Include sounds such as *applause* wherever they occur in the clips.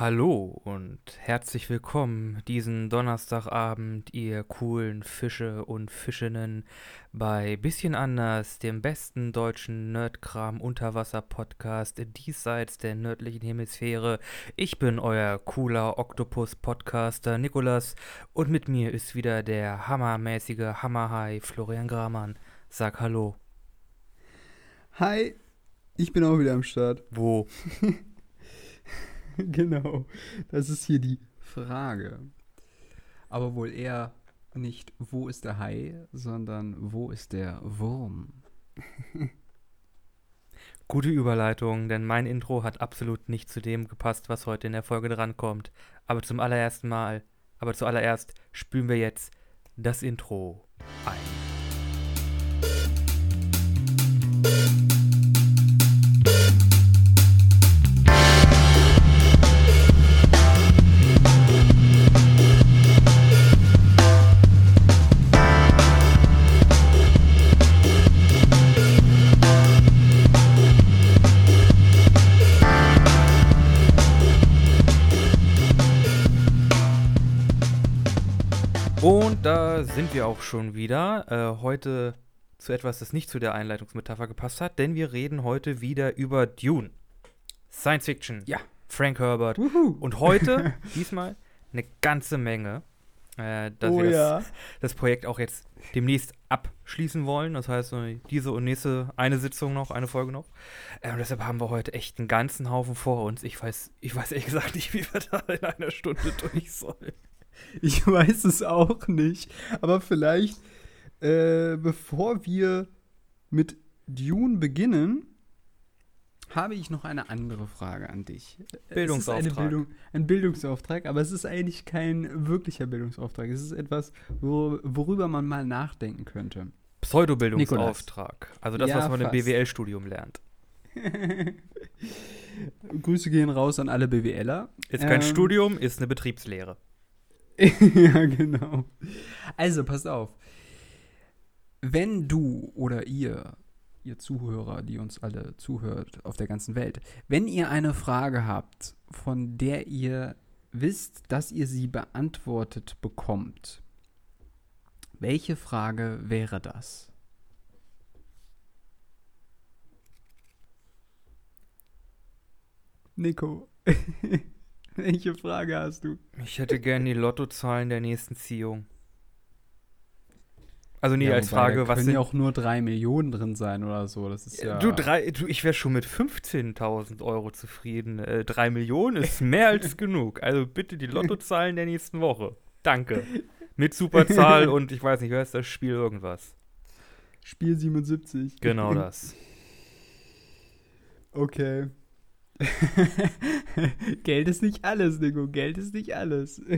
Hallo und herzlich willkommen diesen Donnerstagabend, ihr coolen Fische und Fischinnen, bei Bisschen anders, dem besten deutschen Nerdkram-Unterwasser-Podcast diesseits der nördlichen Hemisphäre. Ich bin euer cooler Oktopus-Podcaster Nikolas und mit mir ist wieder der hammermäßige Hammerhai Florian Gramann. Sag Hallo. Hi, ich bin auch wieder am Start. Wo? *laughs* *laughs* genau, das ist hier die Frage. Aber wohl eher nicht, wo ist der Hai, sondern wo ist der Wurm? *laughs* Gute Überleitung, denn mein Intro hat absolut nicht zu dem gepasst, was heute in der Folge drankommt. Aber zum allerersten Mal, aber zuallererst spülen wir jetzt das Intro ein. Und da sind wir auch schon wieder. Äh, heute zu etwas, das nicht zu der Einleitungsmetapher gepasst hat, denn wir reden heute wieder über Dune. Science Fiction. Ja. Frank Herbert. Wuhu. Und heute, *laughs* diesmal, eine ganze Menge. Äh, dass oh wir das, ja. das Projekt auch jetzt demnächst abschließen wollen. Das heißt, diese und nächste eine Sitzung noch, eine Folge noch. Äh, und deshalb haben wir heute echt einen ganzen Haufen vor uns. Ich weiß, ich weiß ehrlich gesagt nicht, *laughs* wie wir da in einer Stunde durch sollen. *laughs* Ich weiß es auch nicht. Aber vielleicht, äh, bevor wir mit Dune beginnen, habe ich noch eine andere Frage an dich. Bildungsauftrag. Bildung, ein Bildungsauftrag, aber es ist eigentlich kein wirklicher Bildungsauftrag. Es ist etwas, wor worüber man mal nachdenken könnte. Pseudobildungsauftrag. Also das, Ja, was man im fast. BWL-Studium lernt. *laughs* Grüße gehen raus an alle BWLer. Ist kein Ähm, Studium, ist eine Betriebslehre. *laughs* ja, genau. Also, passt auf. Wenn du oder ihr, ihr Zuhörer, die uns alle zuhört auf der ganzen Welt, wenn ihr eine Frage habt, von der ihr wisst, dass ihr sie beantwortet bekommt, welche Frage wäre das? Nico, *laughs* *laughs* welche Frage hast du? Ich hätte gerne die Lottozahlen der nächsten Ziehung. Also nee, Ja, als Frage, da was können sind. ja auch nur drei Millionen drin sein oder so. Das ist ja. Du, drei, du, ich wäre schon mit 15.000 Euro zufrieden. Äh, drei Millionen ist *laughs* mehr als genug. Also bitte die Lottozahlen der nächsten Woche. Danke. Mit Superzahl *laughs* und ich weiß nicht, wer ist das Spiel irgendwas. Spiel 77. Genau das. Okay. *laughs* Geld ist nicht alles, Nico. Geld ist nicht alles. *laughs*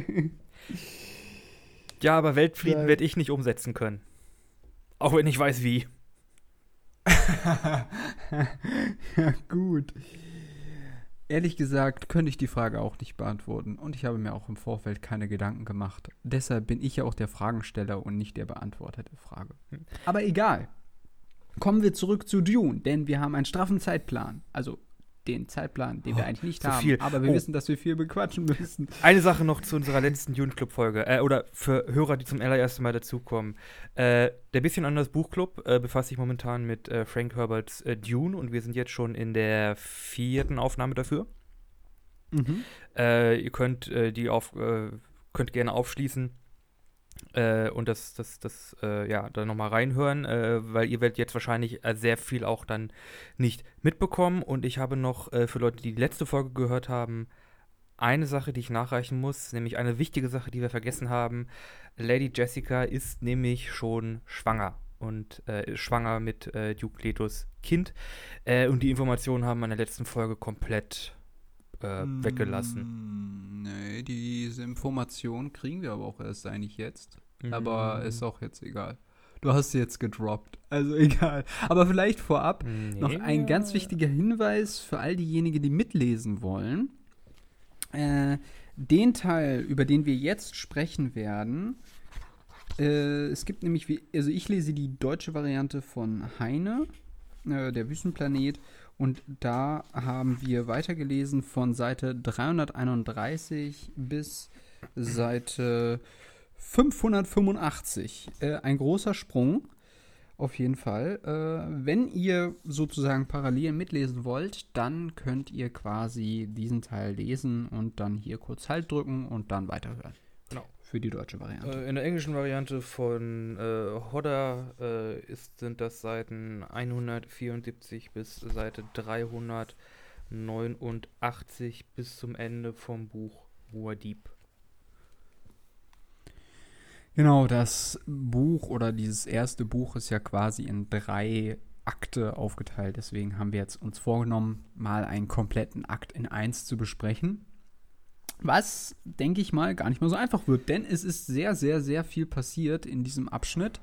Ja, aber Weltfrieden werde ich nicht umsetzen können. Auch wenn ich weiß wie. ja, *laughs* gut. Ehrlich gesagt könnte ich die Frage auch nicht beantworten und ich habe mir auch im Vorfeld keine Gedanken gemacht. Deshalb bin ich ja auch der Fragensteller und nicht der Beantworter der Frage. Aber egal. Kommen wir zurück zu Dune, denn wir haben einen straffen Zeitplan. Also den Zeitplan, den wir Oh, eigentlich nicht so haben. viel. Aber wir Oh. wissen, dass wir viel bequatschen müssen. Eine Sache noch zu unserer letzten Dune Club Folge äh, oder für Hörer, die zum allerersten Mal dazukommen. Äh, der bisschen anders Buchclub äh, befasst sich momentan mit äh, Frank Herberts äh, Dune und wir sind jetzt schon in der vierten Aufnahme dafür. Mhm. Äh, ihr könnt die auf könnt gerne aufschließen äh, und das das das äh, ja da noch mal reinhören, äh, weil ihr werdet jetzt wahrscheinlich äh, sehr viel auch dann nicht mitbekommen und ich habe noch äh, für Leute, die die letzte Folge gehört haben, eine Sache, die ich nachreichen muss, nämlich eine wichtige Sache, die wir vergessen haben. Lady Jessica ist nämlich schon schwanger und äh, schwanger mit äh, Duke Letos Kind äh, und die Informationen haben wir in der letzten Folge komplett äh, weggelassen. Mm, Nee, diese Information kriegen wir aber auch erst eigentlich jetzt. Aber Mhm. ist auch jetzt egal. Du hast sie jetzt gedroppt. Also *laughs* egal. Aber vielleicht vorab noch Nee. ein ganz wichtiger Hinweis für all diejenigen, die mitlesen wollen. Äh, den Teil, über den wir jetzt sprechen werden, äh, es gibt nämlich, also ich lese die deutsche Variante von Heine, äh, der Wüstenplanet, Und da haben wir weitergelesen von Seite 331 bis Seite 585. Äh, ein großer Sprung, auf jeden Fall. Äh, wenn ihr sozusagen parallel mitlesen wollt, dann könnt ihr quasi diesen Teil lesen und dann hier kurz Halt drücken und dann weiterhören. Genau. Für die deutsche Variante. Äh, in der englischen Variante von äh, Hodder äh, ist, sind das Seiten 174 bis Seite 389 bis zum Ende vom Buch Muad'Dib. Genau, das Buch oder dieses erste Buch ist ja quasi in drei Akte aufgeteilt. Deswegen haben wir jetzt uns vorgenommen, mal einen kompletten Akt in eins zu besprechen. Was, denke ich mal, gar nicht mal so einfach wird, denn es ist sehr, sehr, sehr viel passiert in diesem Abschnitt.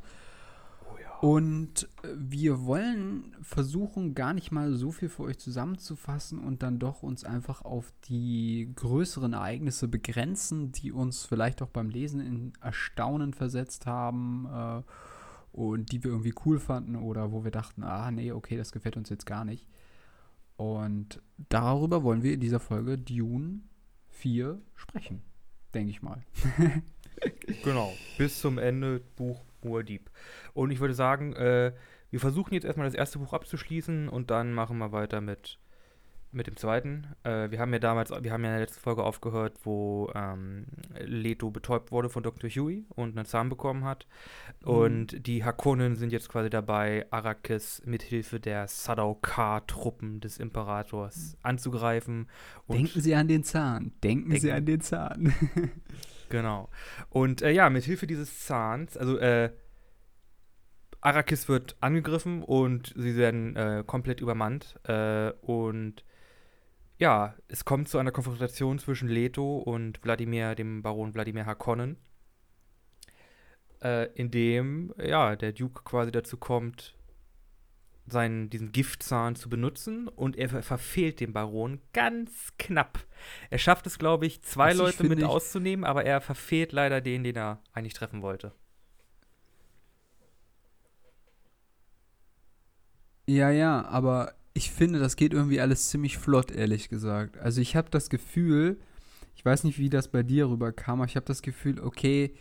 Und äh, wir wollen versuchen, gar nicht mal so viel für euch zusammenzufassen und dann doch uns einfach auf die größeren Ereignisse begrenzen, die uns vielleicht auch beim Lesen in Erstaunen versetzt haben äh, und die wir irgendwie cool fanden oder wo wir dachten, ah nee, okay, das gefällt uns jetzt gar nicht. Und darüber wollen wir in dieser Folge Dune 4 sprechen, denke ich mal. *laughs* genau, bis zum Ende Buch Urdieb. Und ich würde sagen, äh, wir versuchen jetzt erstmal das erste Buch abzuschließen und dann machen wir weiter mit, mit dem zweiten. Äh, wir haben ja damals, wir haben ja in der letzten Folge aufgehört, wo ähm, Leto betäubt wurde von Dr. Huey und einen Zahn bekommen hat. Mhm. Und die Hakonnen sind jetzt quasi dabei, Arrakis mithilfe der Sadaukar-Truppen des Imperators mhm. anzugreifen. Denken Sie an den Zahn. Denken, denken Sie an den Zahn. *laughs* Genau. Und äh, ja, mit Hilfe dieses Zahns, also äh, Arrakis wird angegriffen und sie werden äh, komplett übermannt. Äh, und ja, es kommt zu einer Konfrontation zwischen Leto und Wladimir, dem Baron Wladimir Harkonnen. Äh, in dem, ja, der Duke quasi dazu kommt, seinen, diesen Giftzahn zu benutzen und er verfehlt den Baron ganz knapp. Er schafft es, glaube ich, zwei Was Leute ich mit auszunehmen, aber er verfehlt leider den, den er eigentlich treffen wollte. Ja, ja, aber ich finde, das geht irgendwie alles ziemlich flott, ehrlich gesagt. Also ich habe das Gefühl, ich weiß nicht, wie das bei dir rüberkam, aber ich habe das Gefühl, okay,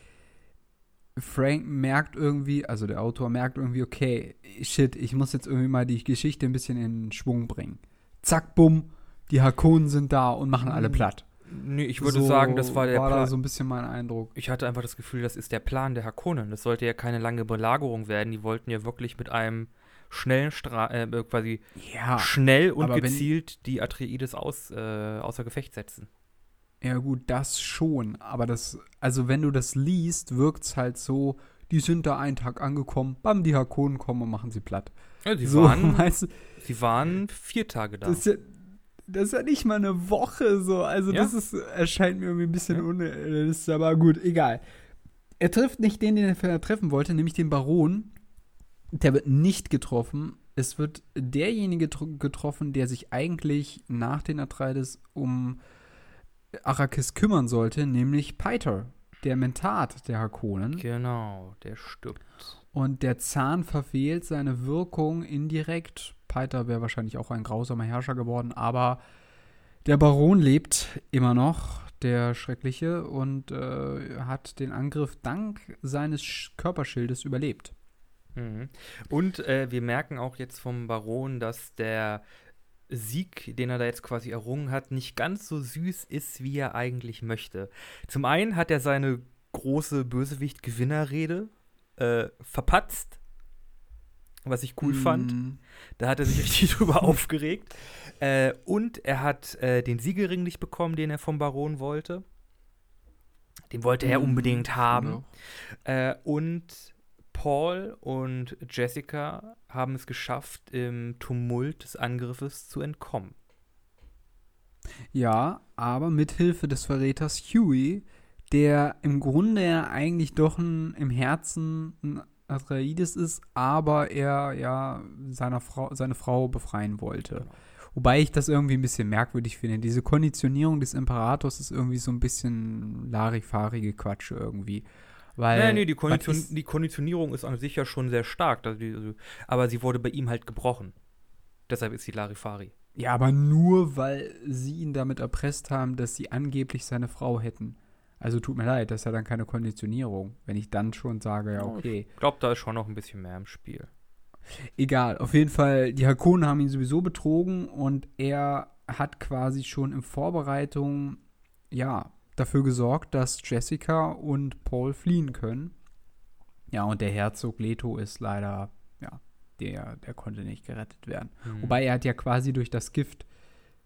Frank merkt irgendwie, also der Autor merkt irgendwie, okay, shit, ich muss jetzt irgendwie mal die Geschichte ein bisschen in Schwung bringen. Zack, bumm, die Hakonen sind da und machen alle platt. Nee, ich würde so sagen, das war der war Plan. So ein bisschen mein Eindruck. Ich hatte einfach das Gefühl, das ist der Plan der Hakonen. Das sollte ja keine lange Belagerung werden. Die wollten ja wirklich mit einem schnellen Stra äh, quasi ja, schnell und gezielt die Atreides aus, äh, außer Gefecht setzen. Ja, gut, das schon. Aber das, also wenn du das liest, wirkt es halt so, die sind da einen Tag angekommen, bam, die Hakonen kommen und machen sie platt. Ja, sie, so, waren, *laughs* weißt du, sie waren vier Tage da. Das ist, ja, das ist ja nicht mal eine Woche so. Also ja? das ist, erscheint mir irgendwie ein bisschen ja. unrealistisch, aber gut, egal. Er trifft nicht den, den er treffen wollte, nämlich den Baron. Der wird nicht getroffen. Es wird derjenige getroffen, der sich eigentlich nach den Atreides um Arrakis kümmern sollte, nämlich Peiter, der Mentat der Hakonen. Genau, der stirbt. Und der Zahn verfehlt seine Wirkung indirekt. Peiter wäre wahrscheinlich auch ein grausamer Herrscher geworden, aber der Baron lebt immer noch, der Schreckliche, und äh, hat den Angriff dank seines Körperschildes überlebt. Mhm. Und äh, wir merken auch jetzt vom Baron, dass der Sieg, den er da jetzt quasi errungen hat, nicht ganz so süß ist, wie er eigentlich möchte. Zum einen hat er seine große Bösewicht-Gewinnerrede äh, verpatzt, was ich cool mm. fand. Da hat er sich *laughs* richtig drüber aufgeregt. Äh, und er hat äh, den Siegelring nicht bekommen, den er vom Baron wollte. Den wollte mm. er unbedingt haben. Genau. und Paul und Jessica haben es geschafft, im Tumult des Angriffes zu entkommen. Ja, aber mit Hilfe des Verräters Huey, der im Grunde ja eigentlich doch ein, im Herzen ein Atreides ist, aber er ja seiner Frau, seine Frau befreien wollte. Genau. Wobei ich das irgendwie ein bisschen merkwürdig finde. Diese Konditionierung des Imperators ist irgendwie so ein bisschen larifarige Quatsche irgendwie. Weil, nee, nee, die, Kondition, die Konditionierung ist an sich ja schon sehr stark. Also die, also, aber sie wurde bei ihm halt gebrochen. Deshalb ist sie Larifari. Ja, aber nur, weil sie ihn damit erpresst haben, dass sie angeblich seine Frau hätten. Also tut mir leid, das ist ja dann keine Konditionierung, wenn ich dann schon sage, ja, okay. Ich glaube, da ist schon noch ein bisschen mehr im Spiel. Egal, auf jeden Fall, die Hakonen haben ihn sowieso betrogen und er hat quasi schon in Vorbereitung, ja, dafür gesorgt, dass Jessica und Paul fliehen können. Ja, und der Herzog Leto ist leider, ja, der, der konnte nicht gerettet werden. Mhm. Wobei er hat ja quasi durch das Gift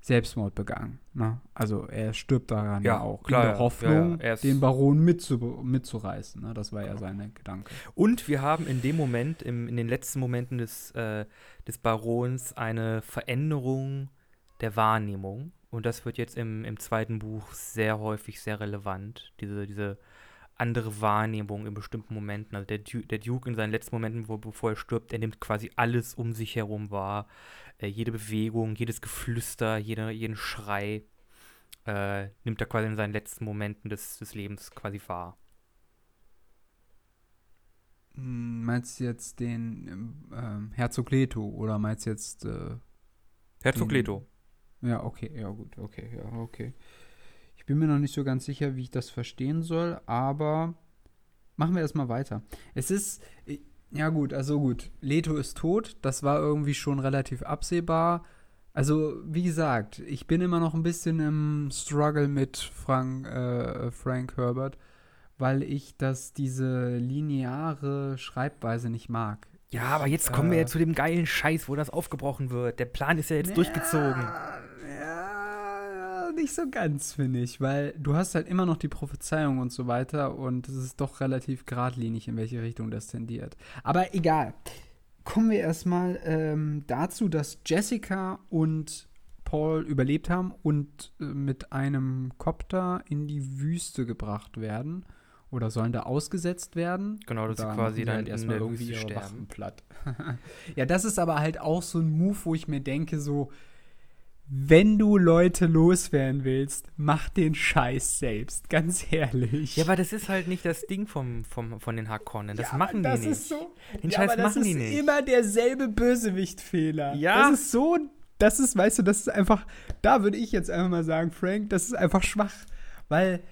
Selbstmord begangen. Ne? Also er stirbt daran ja, ja auch. Klar, in der Hoffnung, ja, ja. den Baron mitzu mitzureißen. Ne? Das war ja seine Gedanke. Und wir haben in dem Moment, im, in den letzten Momenten des, äh, des Barons, eine Veränderung der Wahrnehmung. Und das wird jetzt im, im zweiten Buch sehr häufig sehr relevant. Diese, diese andere Wahrnehmung in bestimmten Momenten. Also der, du der Duke in seinen letzten Momenten, wo, bevor er stirbt, er nimmt quasi alles um sich herum wahr. Äh, jede Bewegung, jedes Geflüster, jede, jeden Schrei äh, nimmt er quasi in seinen letzten Momenten des, des Lebens quasi wahr. Hm, meinst du jetzt den ähm, Herzog Leto oder meinst du jetzt äh, Herzog Leto? Ja, okay, ja gut, okay, ja, okay. Ich bin mir noch nicht so ganz sicher, wie ich das verstehen soll, aber machen wir erstmal weiter. Es ist, ja gut, also gut, Leto ist tot, das war irgendwie schon relativ absehbar. Also, wie gesagt, ich bin immer noch ein bisschen im Struggle mit Frank, äh, Frank Herbert, weil ich das, diese lineare Schreibweise nicht mag. Ja, aber jetzt kommen äh, wir ja zu dem geilen Scheiß, wo das aufgebrochen wird. Der Plan ist ja jetzt ja, durchgezogen nicht so ganz, finde ich, weil du hast halt immer noch die Prophezeiung und so weiter und es ist doch relativ geradlinig, in welche Richtung das tendiert. Aber egal. Kommen wir erstmal ähm, dazu, dass Jessica und Paul überlebt haben und äh, mit einem Kopter in die Wüste gebracht werden oder sollen da ausgesetzt werden. Genau, dass sie quasi dann halt erstmal irgendwie sterben. Platt. *laughs* ja, das ist aber halt auch so ein Move, wo ich mir denke, so, wenn du Leute loswerden willst, mach den Scheiß selbst, ganz ehrlich. Ja, aber das ist halt nicht das Ding vom, vom, von den Harkonnen. Das ja, machen das die nicht. So, den ja, Scheiß machen die nicht. Das ist immer derselbe Bösewichtfehler. Ja. Das ist so, das ist, weißt du, das ist einfach, da würde ich jetzt einfach mal sagen, Frank, das ist einfach schwach. Weil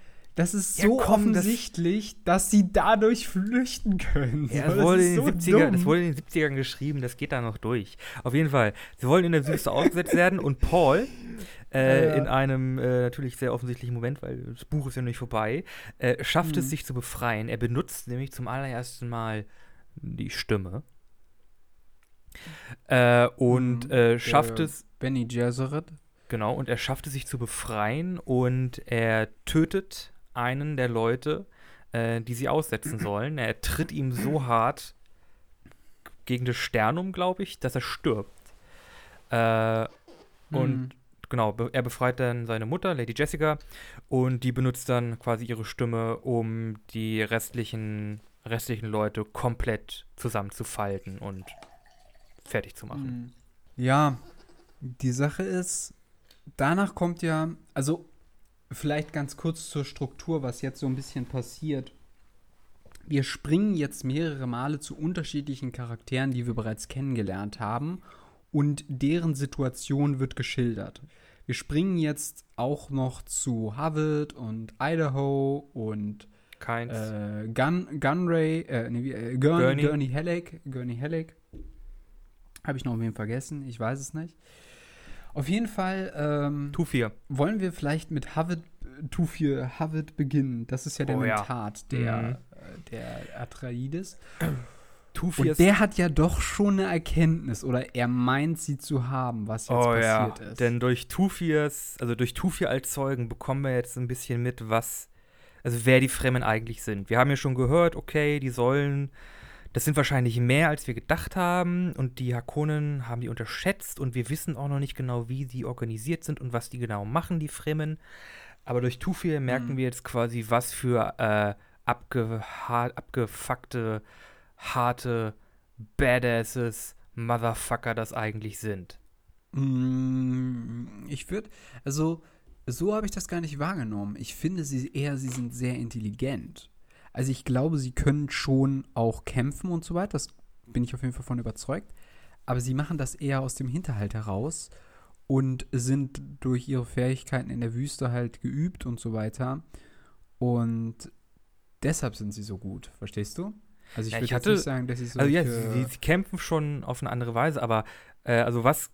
das ist so ja, komm, offensichtlich, das dass sie dadurch flüchten können. Ja, das, wurde in den so 70er, das wurde in den 70ern geschrieben, das geht da noch durch. Auf jeden Fall, sie wollen in der Wüste ausgesetzt werden und Paul äh, ja, in einem äh, natürlich sehr offensichtlichen Moment, weil das Buch ist ja noch nicht vorbei, äh, schafft mhm. es sich zu befreien. Er benutzt nämlich zum allerersten Mal die Stimme. Äh, und mhm. Äh, schafft es. Benny Gesserit. Genau, und er schafft es sich zu befreien und er tötet einen der Leute, äh, die sie aussetzen *clears throat* sollen. Er tritt ihm so hart gegen das Sternum, glaube ich, dass er stirbt. Äh, und mhm. genau, er befreit dann seine Mutter, Lady Jessica, und die benutzt dann quasi ihre Stimme, um die restlichen, restlichen Leute komplett zusammenzufalten und fertig zu machen. Mhm. Ja, die Sache ist, danach kommt ja, also Vielleicht ganz kurz zur Struktur, was jetzt so ein bisschen passiert. Wir springen jetzt mehrere Male zu unterschiedlichen Charakteren, die wir bereits kennengelernt haben, und deren Situation wird geschildert. Wir springen jetzt auch noch zu Harvard und Idaho und Keins. Äh, Gun, Gunray, äh, nee, äh, Gurn, Gurney. Gurney Halleck. Gurney Halleck. Habe ich noch wen vergessen? Ich weiß es nicht. Auf jeden Fall ähm, Tufir. wollen wir vielleicht mit Havid, Tufir Havid beginnen. Das ist ja der oh, Mentat, ja. der, mhm. Äh, der Atreides. Tufir *clears throat* Und der hat ja doch schon eine Erkenntnis oder er meint sie zu haben, was jetzt oh, passiert ja. ist. Denn durch Tufirs, also durch Tufir als Zeugen bekommen wir jetzt ein bisschen mit, was, also wer die Fremen eigentlich sind. Wir haben ja schon gehört, okay, die sollen das sind wahrscheinlich mehr, als wir gedacht haben. Und die Hakonen haben die unterschätzt. Und wir wissen auch noch nicht genau, wie die organisiert sind und was die genau machen, die Fremen. Aber durch Tufir merken mhm. wir jetzt quasi, was für äh, abge abgefuckte, harte Badasses, Motherfucker das eigentlich sind. Mm, ich würde, also so habe ich das gar nicht wahrgenommen. Ich finde sie eher, sie sind sehr intelligent. Also ich glaube, sie können schon auch kämpfen und so weiter. Das bin ich auf jeden Fall von überzeugt. aber sie machen das eher aus dem Hinterhalt heraus und sind durch ihre Fähigkeiten in der Wüste halt geübt und so weiter. Und deshalb sind sie so gut, verstehst du? Also ich ja, würde hatte, nicht sagen, dass sie so. Also ja, sie, sie, kämpfen schon auf eine andere Weise, aber äh, also was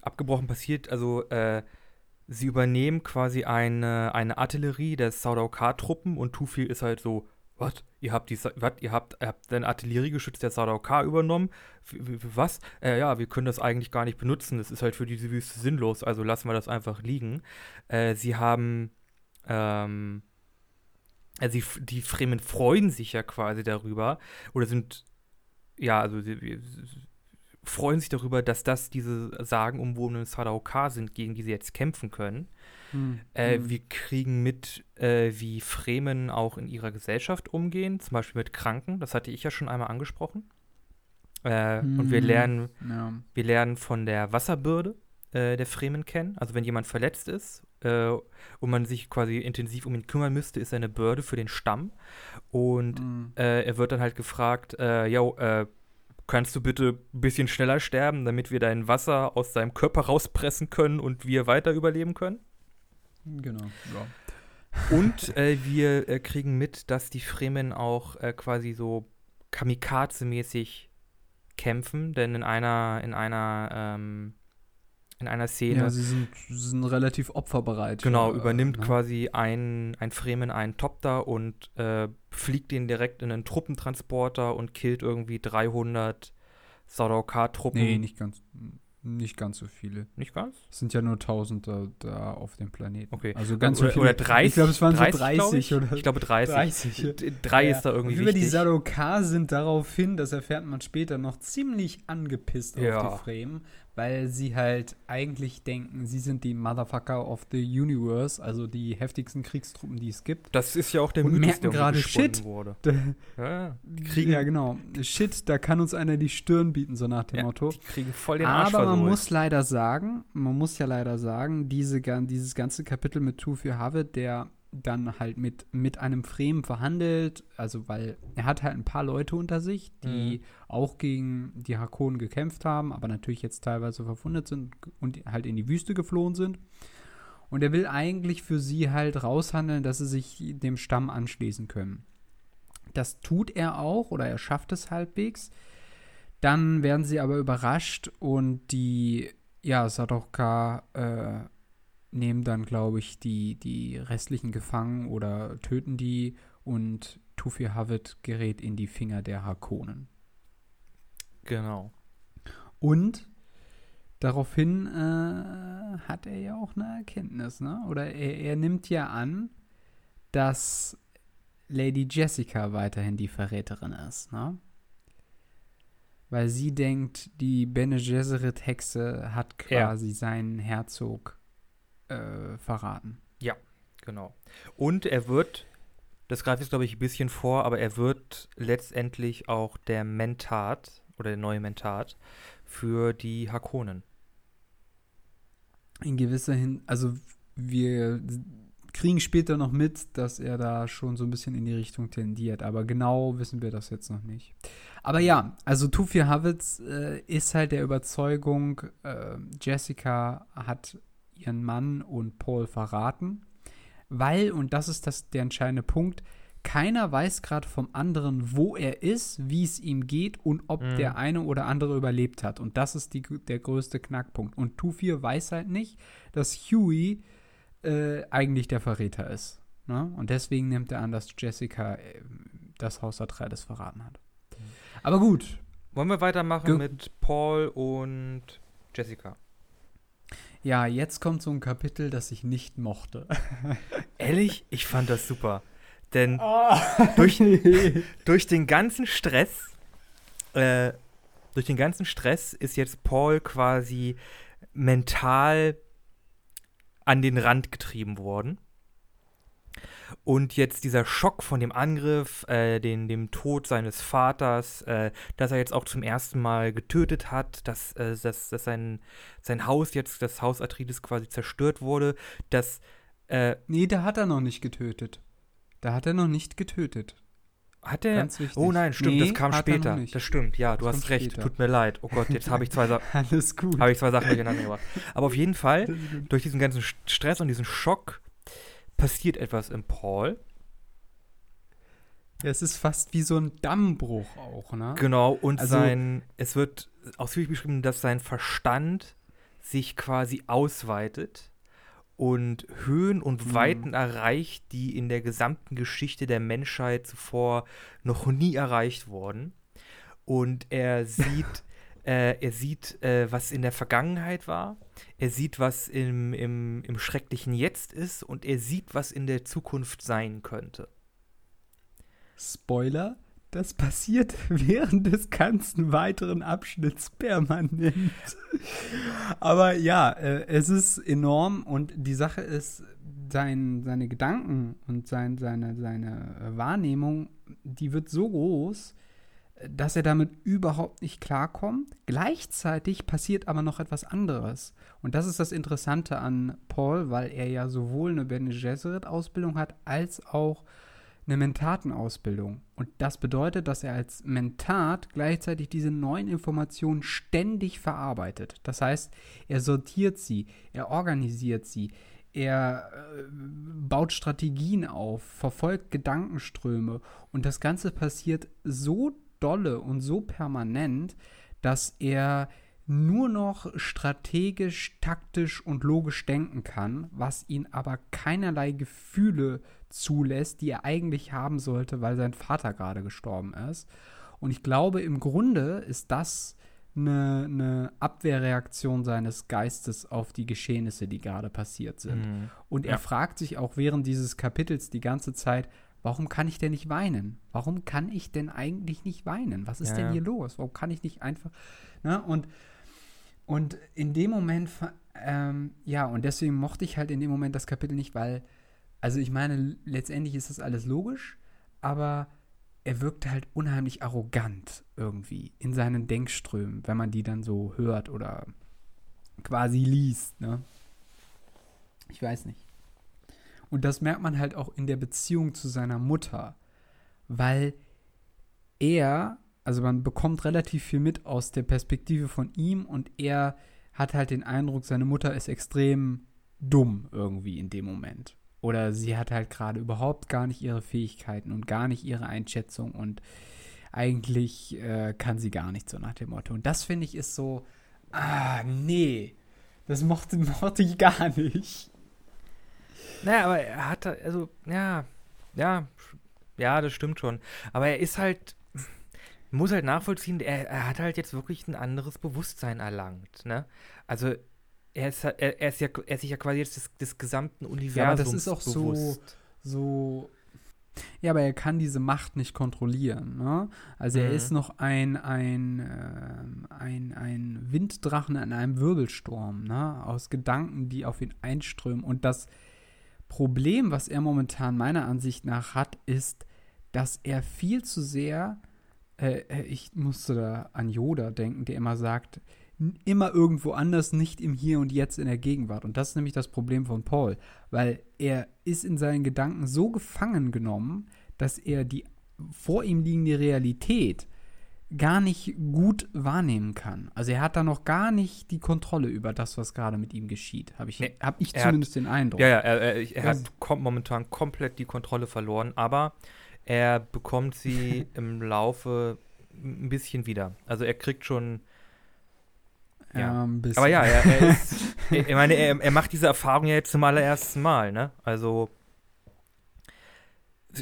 abgebrochen passiert, also äh, sie übernehmen quasi eine, eine Artillerie der Saudaukar-Truppen und Tufi ist halt so, was? Ihr habt die, wat? Ihr habt, ihr habt ein Artilleriegeschütz der Saudaukar übernommen? was? Äh, ja, wir können das eigentlich gar nicht benutzen. Das ist halt für diese Wüste sinnlos, also lassen wir das einfach liegen. Äh, sie haben, ähm, also die, die Fremen freuen sich ja quasi darüber oder sind, ja, also sie, freuen sich darüber, dass das diese sagenumwobenen Sadaukar sind, gegen die sie jetzt kämpfen können. Mhm. Äh, wir kriegen mit, äh, wie Fremen auch in ihrer Gesellschaft umgehen, zum Beispiel mit Kranken. Das hatte ich ja schon einmal angesprochen. Äh, mhm. Und wir hm. lernen, ja. wir lernen von der Wasserbürde äh, der Fremen kennen. Also wenn jemand verletzt ist äh, und man sich quasi intensiv um ihn kümmern müsste, ist er eine Bürde für den Stamm. Und mhm. er wird dann halt gefragt, äh, ja, kannst du bitte ein bisschen schneller sterben, damit wir dein Wasser aus deinem Körper rauspressen können und wir weiter überleben können? Genau, ja. Und äh, wir äh, kriegen mit, dass die Fremen auch äh, quasi so Kamikaze-mäßig kämpfen, denn in einer, in einer, ähm, in einer Szene. Ja, sie sind, sind relativ opferbereit. Genau, übernimmt ne? quasi ein, ein Fremen einen Topter und äh, fliegt den direkt in einen Truppentransporter und killt irgendwie 300 Sardaukar-Truppen. Nee, nicht ganz. Nicht ganz so viele. Nicht ganz? Es sind ja nur 1000 da, da auf dem Planeten. Okay. Also ganz oder, so viele. Oder 30. Ich glaube, es waren 30, so 30 ich. oder. Ich glaube 30. 30. Drei ja. ist da irgendwie Über die Sadokar sind daraufhin, das erfährt man später noch, ziemlich angepisst ja. auf die Fremen, weil sie halt eigentlich denken, sie sind die Motherfucker of the Universe, also die heftigsten Kriegstruppen, die es gibt. Das ist ja auch der und Mythos, merken gerade Shit. Wurde. ja, kriegen, ja, genau. Shit, da kann uns einer die Stirn bieten, so nach dem ja, Motto. Die kriegen voll den Arsch Aber man muss leider sagen, man muss ja leider sagen, diese, dieses ganze Kapitel mit Two für Harvard, der dann halt mit, mit einem Fremen verhandelt, also weil er hat halt ein paar Leute unter sich, die mhm. auch gegen die Hakonen gekämpft haben, aber natürlich jetzt teilweise verwundet sind und halt in die Wüste geflohen sind. Und er will eigentlich für sie halt raushandeln, dass sie sich dem Stamm anschließen können. Das tut er auch oder er schafft es halbwegs. Dann werden sie aber überrascht und die, ja, Sadoka äh, nehmen dann, glaube ich, die, die restlichen gefangen oder töten die und Tufi Havet gerät in die Finger der Harkonnen. Genau. Und daraufhin äh, hat er ja auch eine Erkenntnis, ne? Oder er, er nimmt ja an, dass Lady Jessica weiterhin die Verräterin ist, ne? Weil sie denkt, die Bene Gesserit Hexe hat quasi ja. seinen Herzog äh, verraten. Ja, genau. Und er wird, das greift jetzt glaube ich ein bisschen vor, aber er wird letztendlich auch der Mentat oder der neue Mentat für die Hakonen. In gewisser Hin, also wir kriegen später noch mit, dass er da schon so ein bisschen in die Richtung tendiert, aber genau wissen wir das jetzt noch nicht. Aber ja, also Tufi Havitz äh, ist halt der Überzeugung, äh, Jessica hat ihren Mann und Paul verraten, weil, und das ist das, der entscheidende Punkt, keiner weiß gerade vom anderen, wo er ist, wie es ihm geht und ob mhm. der eine oder andere überlebt hat. Und das ist die, der größte Knackpunkt. Und Tufir weiß halt nicht, dass Huey äh, eigentlich der Verräter ist. Ne? Und deswegen nimmt er an, dass Jessica äh, das Haus Atreides verraten hat. Mhm. Aber gut. Wollen wir weitermachen Ge mit Paul und Jessica? Ja, jetzt kommt so ein Kapitel, das ich nicht mochte. *laughs* Ehrlich? Ich fand das super. Denn oh. durch, *laughs* durch den ganzen Stress, äh, durch den ganzen Stress ist jetzt Paul quasi mental an den Rand getrieben worden. Und jetzt dieser Schock von dem Angriff, äh, den, dem Tod seines Vaters, äh, dass er jetzt auch zum ersten Mal getötet hat, dass, äh, dass, dass sein, sein Haus jetzt, das Haus Atreides quasi zerstört wurde, dass. Äh, nee, da hat er noch nicht getötet. Da hat er noch nicht getötet. Hat der? Oh nein, stimmt, nee, das kam später. Das stimmt, ja, du das hast recht. Später. Tut mir leid. Oh Gott, jetzt habe ich zwei Sachen. *laughs* Alles gut. Habe ich zwei Sachen durcheinander gebracht. Aber auf jeden Fall, *laughs* durch diesen ganzen Stress und diesen Schock passiert etwas im Paul. Ja, es ist fast wie so ein Dammbruch auch, ne? Genau, und also, sein, es wird ausführlich beschrieben, dass sein Verstand sich quasi ausweitet und Höhen und mhm. Weiten erreicht, die in der gesamten Geschichte der Menschheit zuvor noch nie erreicht wurden. Und er sieht, *laughs* äh, er sieht, äh, was in der Vergangenheit war, er sieht, was im, im, im schrecklichen Jetzt ist und er sieht, was in der Zukunft sein könnte. Spoiler, das passiert *laughs* während des ganzen weiteren Abschnitts permanent. Aber ja, äh, es ist enorm und die Sache ist, sein, seine Gedanken und sein, seine, seine Wahrnehmung, die wird so groß, dass er damit überhaupt nicht klarkommt. Gleichzeitig passiert aber noch etwas anderes. Und das ist das Interessante an Paul, weil er ja sowohl eine Bene Gesserit-Ausbildung hat, als auch eine Mentatenausbildung. Und das bedeutet, dass er als Mentat gleichzeitig diese neuen Informationen ständig verarbeitet. Das heißt, er sortiert sie, er organisiert sie, er äh, baut Strategien auf, verfolgt Gedankenströme und das Ganze passiert so dolle und so permanent, dass er nur noch strategisch, taktisch und logisch denken kann, was ihn aber keinerlei Gefühle zulässt, die er eigentlich haben sollte, weil sein Vater gerade gestorben ist. Und ich glaube, im Grunde ist das eine, eine Abwehrreaktion seines Geistes auf die Geschehnisse, die gerade passiert sind. Mhm. Und er ja. fragt sich auch während dieses Kapitels die ganze Zeit, warum kann ich denn nicht weinen? Warum kann ich denn eigentlich nicht weinen? Was ist ja, denn hier los? Warum kann ich nicht einfach. Ne? Und, und in dem Moment, ähm, ja, und deswegen mochte ich halt in dem Moment das Kapitel nicht, weil also ich meine, letztendlich ist das alles logisch, aber er wirkt halt unheimlich arrogant irgendwie in seinen Denkströmen, wenn man die dann so hört oder quasi liest, ne? Ich weiß nicht. Und das merkt man halt auch in der Beziehung zu seiner Mutter, weil er, also man bekommt relativ viel mit aus der Perspektive von ihm und er hat halt den Eindruck, seine Mutter ist extrem dumm irgendwie in dem Moment. Oder sie hat halt gerade überhaupt gar nicht ihre Fähigkeiten und gar nicht ihre Einschätzung und eigentlich äh, kann sie gar nicht so nach dem Motto. Und das finde ich ist so, ah, nee, das mochte, *laughs* mochte ich gar nicht. Naja, aber er hat, also, ja, ja, ja, das stimmt schon. Aber er ist halt, muss halt nachvollziehen, er, er hat halt jetzt wirklich ein anderes Bewusstsein erlangt, ne? Also er ist, er, er ist ja er ist sich ja quasi jetzt des, des gesamten Universums Ja, das ist auch bewusst. so so ja, aber er kann diese Macht nicht kontrollieren. Ne? Also mhm. er ist noch ein, ein, äh, ein, ein Winddrachen in einem Wirbelsturm, ne? aus Gedanken, die auf ihn einströmen. Und das Problem, was er momentan meiner Ansicht nach hat, ist, dass er viel zu sehr, äh, äh ich musste da an Yoda denken, der immer sagt, immer irgendwo anders, nicht im Hier und Jetzt in der Gegenwart. Und das ist nämlich das Problem von Paul, weil er ist in seinen Gedanken so gefangen genommen, dass er die vor ihm liegende Realität gar nicht gut wahrnehmen kann. Also er hat da noch gar nicht die Kontrolle über das, was gerade mit ihm geschieht. Habe ich, nee, hab ich zumindest hat, den Eindruck. Ja, ja, er, er, er hat kom momentan komplett die Kontrolle verloren, aber er bekommt sie *laughs* im Laufe ein bisschen wieder. Also er kriegt schon ja. Ähm, Aber ja, er, er ist, *laughs* ich meine, er, er macht diese Erfahrung ja jetzt zum allerersten Mal, ne? Also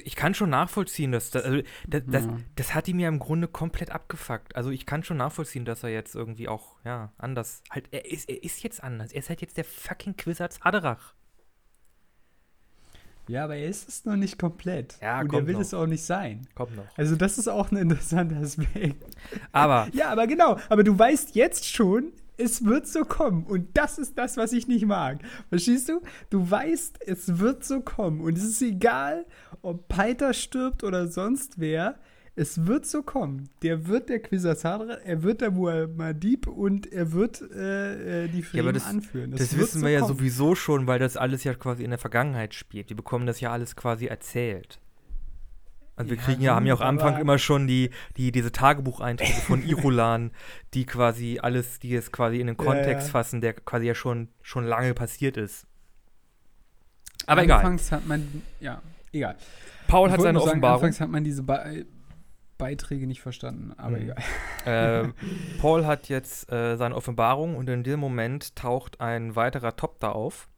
ich kann schon nachvollziehen, dass das, also das, das, ja. das, hat ihm ja im Grunde komplett abgefuckt. Also ich kann schon nachvollziehen, dass er jetzt irgendwie auch, ja, anders, halt, er ist, er ist jetzt anders. Er ist halt jetzt der fucking Quizards Haderach. Ja, aber er ist es noch nicht komplett. Ja, Und er will noch. es auch nicht sein. Kommt noch. Also das ist auch ein interessanter Aspekt. Aber. ja, aber genau. Aber du weißt jetzt schon, es wird so kommen. Und das ist das, was ich nicht mag. Verstehst du? Du weißt, es wird so kommen. Und es ist egal, ob Peiter stirbt oder sonst wer. Es wird so kommen. Der wird der Quisassadra, er wird der Muad'Dib und er wird äh, äh die Fremen ja, das, anführen. Das, das wissen so wir kommen. ja sowieso schon, weil das alles ja quasi in der Vergangenheit spielt. Die bekommen das ja alles quasi erzählt. Also wir kriegen ja, haben ja auch am Anfang immer schon die, die, diese Tagebucheinträge von *laughs* Irulan, die quasi alles, die es quasi in den Kontext ja, ja. fassen, der quasi ja schon, schon lange passiert ist. Aber anfangs egal. hat man, ja, egal. Paul ich hat seine Offenbarung. Sagen, anfangs hat man diese Be Beiträge nicht verstanden, aber mhm. egal. Äh, *laughs* Paul hat jetzt äh, seine Offenbarung und in dem Moment taucht ein weiterer Top da auf.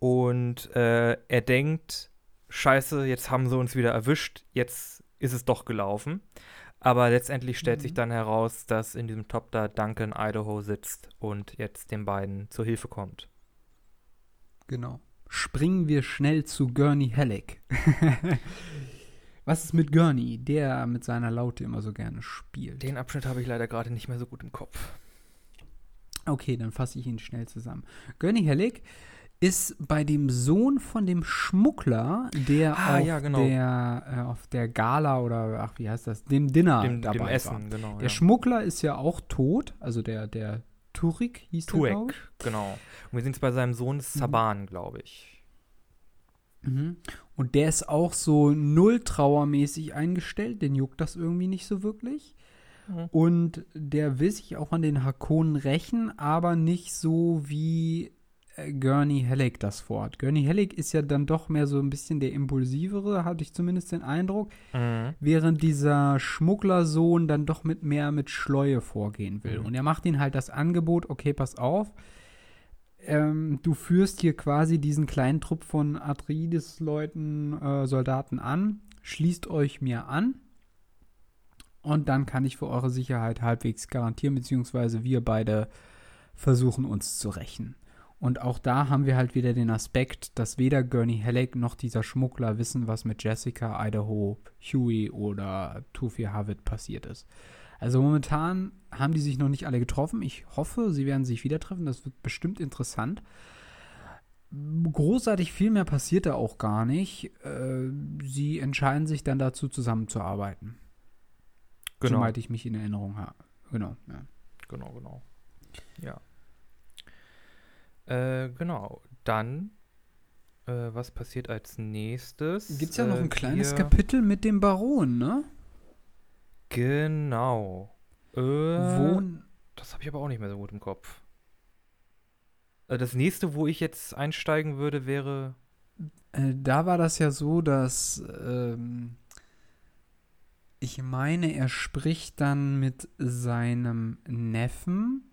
Und äh, er denkt, scheiße, jetzt haben sie uns wieder erwischt, jetzt ist es doch gelaufen. Aber letztendlich stellt mhm. sich dann heraus, dass in diesem Top da Duncan Idaho sitzt und jetzt den beiden zur Hilfe kommt. Genau. Springen wir schnell zu Gurney Halleck. *laughs* Was ist mit Gurney, der mit seiner Laute immer so gerne spielt? Den Abschnitt habe ich leider gerade nicht mehr so gut im Kopf. Okay, dann fasse ich ihn schnell zusammen. Gurney Halleck ist bei dem Sohn von dem Schmuggler, der ah, auf, ja, genau. der, äh, auf der Gala oder ach, wie heißt das, dem Dinner dem, dabei dem Essen, war. Genau, der ja. Schmuggler ist ja auch tot, also der, der Turik hieß Tuek, der, genau. Und wir sind jetzt bei seinem Sohn mhm. Saban, mhm. glaube ich. Mhm. Und der ist auch so null trauermäßig eingestellt, den juckt das irgendwie nicht so wirklich. Mhm. Und der will sich auch an den Hakonen rächen, aber nicht so wie Gurney Halleck das fort. Gurney Halleck ist ja dann doch mehr so ein bisschen der impulsivere, hatte ich zumindest den Eindruck, mhm. während dieser Schmugglersohn dann doch mit mehr mit Schleue vorgehen will. Mhm. Und er macht ihnen halt das Angebot, okay, pass auf, ähm, du führst hier quasi diesen kleinen Trupp von Atreides-Leuten, äh, Soldaten an, schließt euch mir an und dann kann ich für eure Sicherheit halbwegs garantieren, beziehungsweise wir beide versuchen uns zu rächen. Und auch da haben wir halt wieder den Aspekt, dass weder Gurney Halleck noch dieser Schmuggler wissen, was mit Jessica, Idaho, Huey oder Tufi Harvard passiert ist. Also momentan haben die sich noch nicht alle getroffen. Ich hoffe, sie werden sich wieder treffen. Das wird bestimmt interessant. Großartig viel mehr passiert da auch gar nicht. Äh, sie entscheiden sich dann dazu, zusammenzuarbeiten. Genau. Soweit ich mich in Erinnerung habe. Genau, ja. Genau, genau. Ja. Äh, genau. Dann, äh, was passiert als nächstes? Gibt es ja noch ein äh, kleines Kapitel mit dem Baron, ne? Genau. Äh, wo? Das habe ich aber auch nicht mehr so gut im Kopf. Äh, das nächste, wo ich jetzt einsteigen würde, wäre. Äh, da war das ja so, dass. Ähm, ich meine, er spricht dann mit seinem Neffen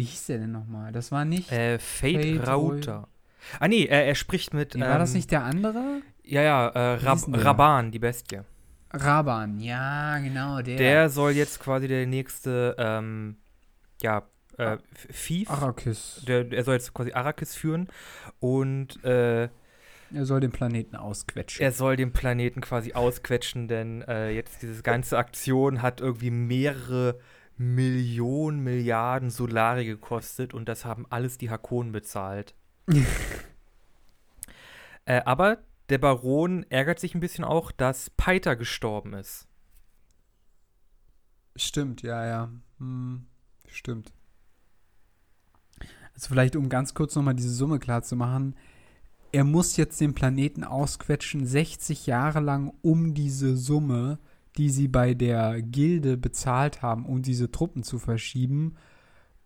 wie hieß der denn nochmal? Das war nicht. Äh, Fate, Fate Rauter. Ah, nee, er, er spricht mit. Nee, war das ähm, nicht der andere? Ja, ja, äh, Rab Raban, die Bestie. Raban, ja, genau, der. Der soll jetzt quasi der nächste, ähm, ja, äh, Fief. Arrakis. Der, er soll jetzt quasi Arrakis führen und, äh, er soll den Planeten ausquetschen. Er soll den Planeten quasi ausquetschen, denn äh, jetzt diese ganze Aktion hat irgendwie mehrere Millionen, Milliarden Solari gekostet und das haben alles die Hakonen bezahlt. *laughs* äh, aber der Baron ärgert sich ein bisschen auch, dass Peiter gestorben ist. Stimmt, ja, ja. Hm, stimmt. Also vielleicht, um ganz kurz nochmal diese Summe klar zu machen. Er muss jetzt den Planeten ausquetschen, 60 Jahre lang, um diese Summe die sie bei der Gilde bezahlt haben, um diese Truppen zu verschieben,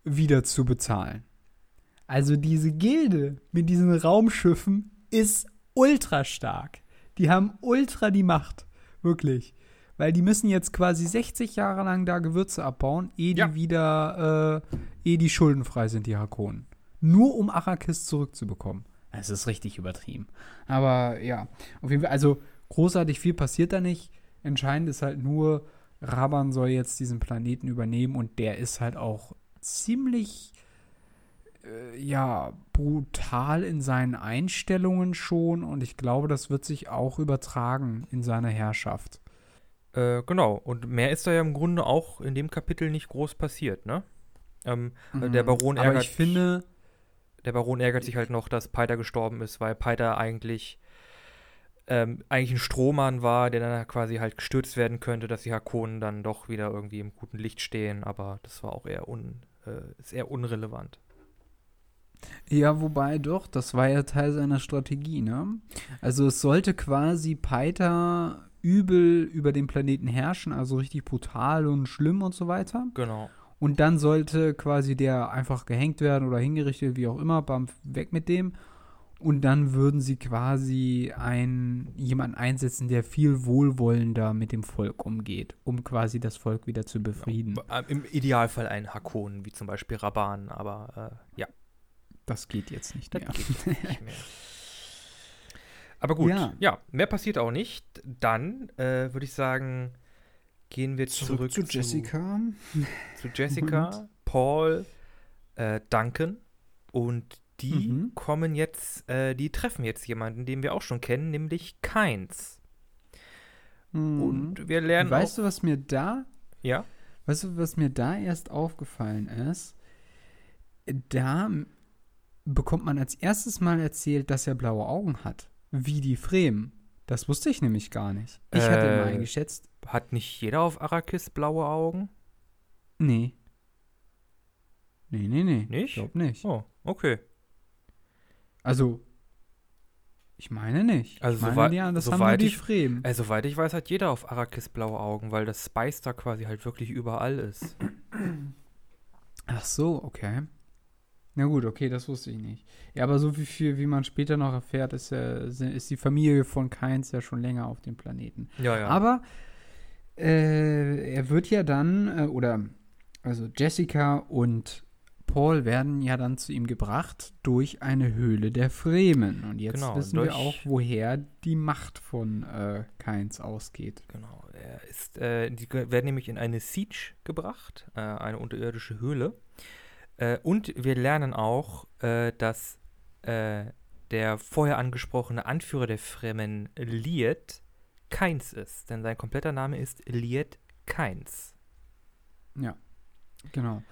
wieder zu bezahlen. Also diese Gilde mit diesen Raumschiffen ist ultra stark. Die haben ultra die Macht. Wirklich. Weil die müssen jetzt quasi 60 Jahre lang da Gewürze abbauen, ehe ja. die wieder, äh, ehe die schuldenfrei sind, die Hakonen. Nur um Arrakis zurückzubekommen. Es ist richtig übertrieben. Aber ja, auf jeden Fall, also großartig viel passiert da nicht. Entscheidend ist halt nur, Raban soll jetzt diesen Planeten übernehmen und der ist halt auch ziemlich äh, ja brutal in seinen Einstellungen schon und ich glaube, das wird sich auch übertragen in seiner Herrschaft. Äh, genau, und mehr ist da ja im Grunde auch in dem Kapitel nicht groß passiert, ne? Ähm, mhm. Der Baron ärgert. Aber ich finde. Der Baron ärgert sich halt noch, dass Peiter gestorben ist, weil Peiter eigentlich ähm, eigentlich ein Strohmann war, der dann quasi halt gestürzt werden könnte, dass die Hakonen dann doch wieder irgendwie im guten Licht stehen, aber das war auch eher, un, äh, ist eher unrelevant. Ja, wobei doch, das war ja Teil seiner Strategie, ne? Also es sollte quasi Peiter übel über den Planeten herrschen, also richtig brutal und schlimm und so weiter. Genau. Und dann sollte quasi der einfach gehängt werden oder hingerichtet, wie auch immer, bam, weg mit dem. Und dann würden sie quasi ein, jemanden einsetzen, der viel wohlwollender mit dem Volk umgeht, um quasi das Volk wieder zu befrieden. Ja, Im Idealfall einen Hakon, wie zum Beispiel Raban, aber äh, ja. Das geht jetzt nicht Das mehr. geht nicht *laughs* mehr. Aber gut, Ja. ja. mehr passiert auch nicht. Dann äh, würde ich sagen, gehen wir zurück, zu Jessica. *laughs* Zu, Jessica, Paul, äh, Duncan und die Mhm. kommen jetzt, äh, die treffen jetzt jemanden, den wir auch schon kennen, nämlich Keins. Mhm. Und wir lernen weißt du, was mir da, ja, weißt du, was mir da erst aufgefallen ist? Da bekommt man als erstes mal erzählt, dass er blaue Augen hat. Wie die Fremen. Das wusste ich nämlich gar nicht. Ich hatte immer Äh, eingeschätzt, hat nicht jeder auf Arrakis blaue Augen? nee. Nee, nee, nee. Nicht? Ich glaube nicht. Oh, okay. Also, ich meine nicht. Also ich meine, soweit- ja, das haben soweit nur die ich- Fremen. Äh, soweit ich weiß, hat jeder auf Arrakis blaue Augen, weil das Spice da quasi halt wirklich überall ist. *clears throat* Ach so, okay. Na gut, okay, das wusste ich nicht. Ja, aber so wie viel, wie man später noch erfährt, ist, ja, ist die Familie von Keins ja schon länger auf dem Planeten. Ja, ja. Aber äh, er wird ja dann, äh, oder also Jessica und Paul werden ja dann zu ihm gebracht durch eine Höhle der Fremen. Und jetzt Genau, wissen wir auch, woher die Macht von äh, Keins ausgeht. Genau, er ist, äh, die werden nämlich in eine Siege gebracht, äh, eine unterirdische Höhle. Äh, und wir lernen auch, äh, dass äh, der vorher angesprochene Anführer der Fremen, Liet, Keins ist. Denn sein kompletter Name ist Liet Keins. Ja, genau.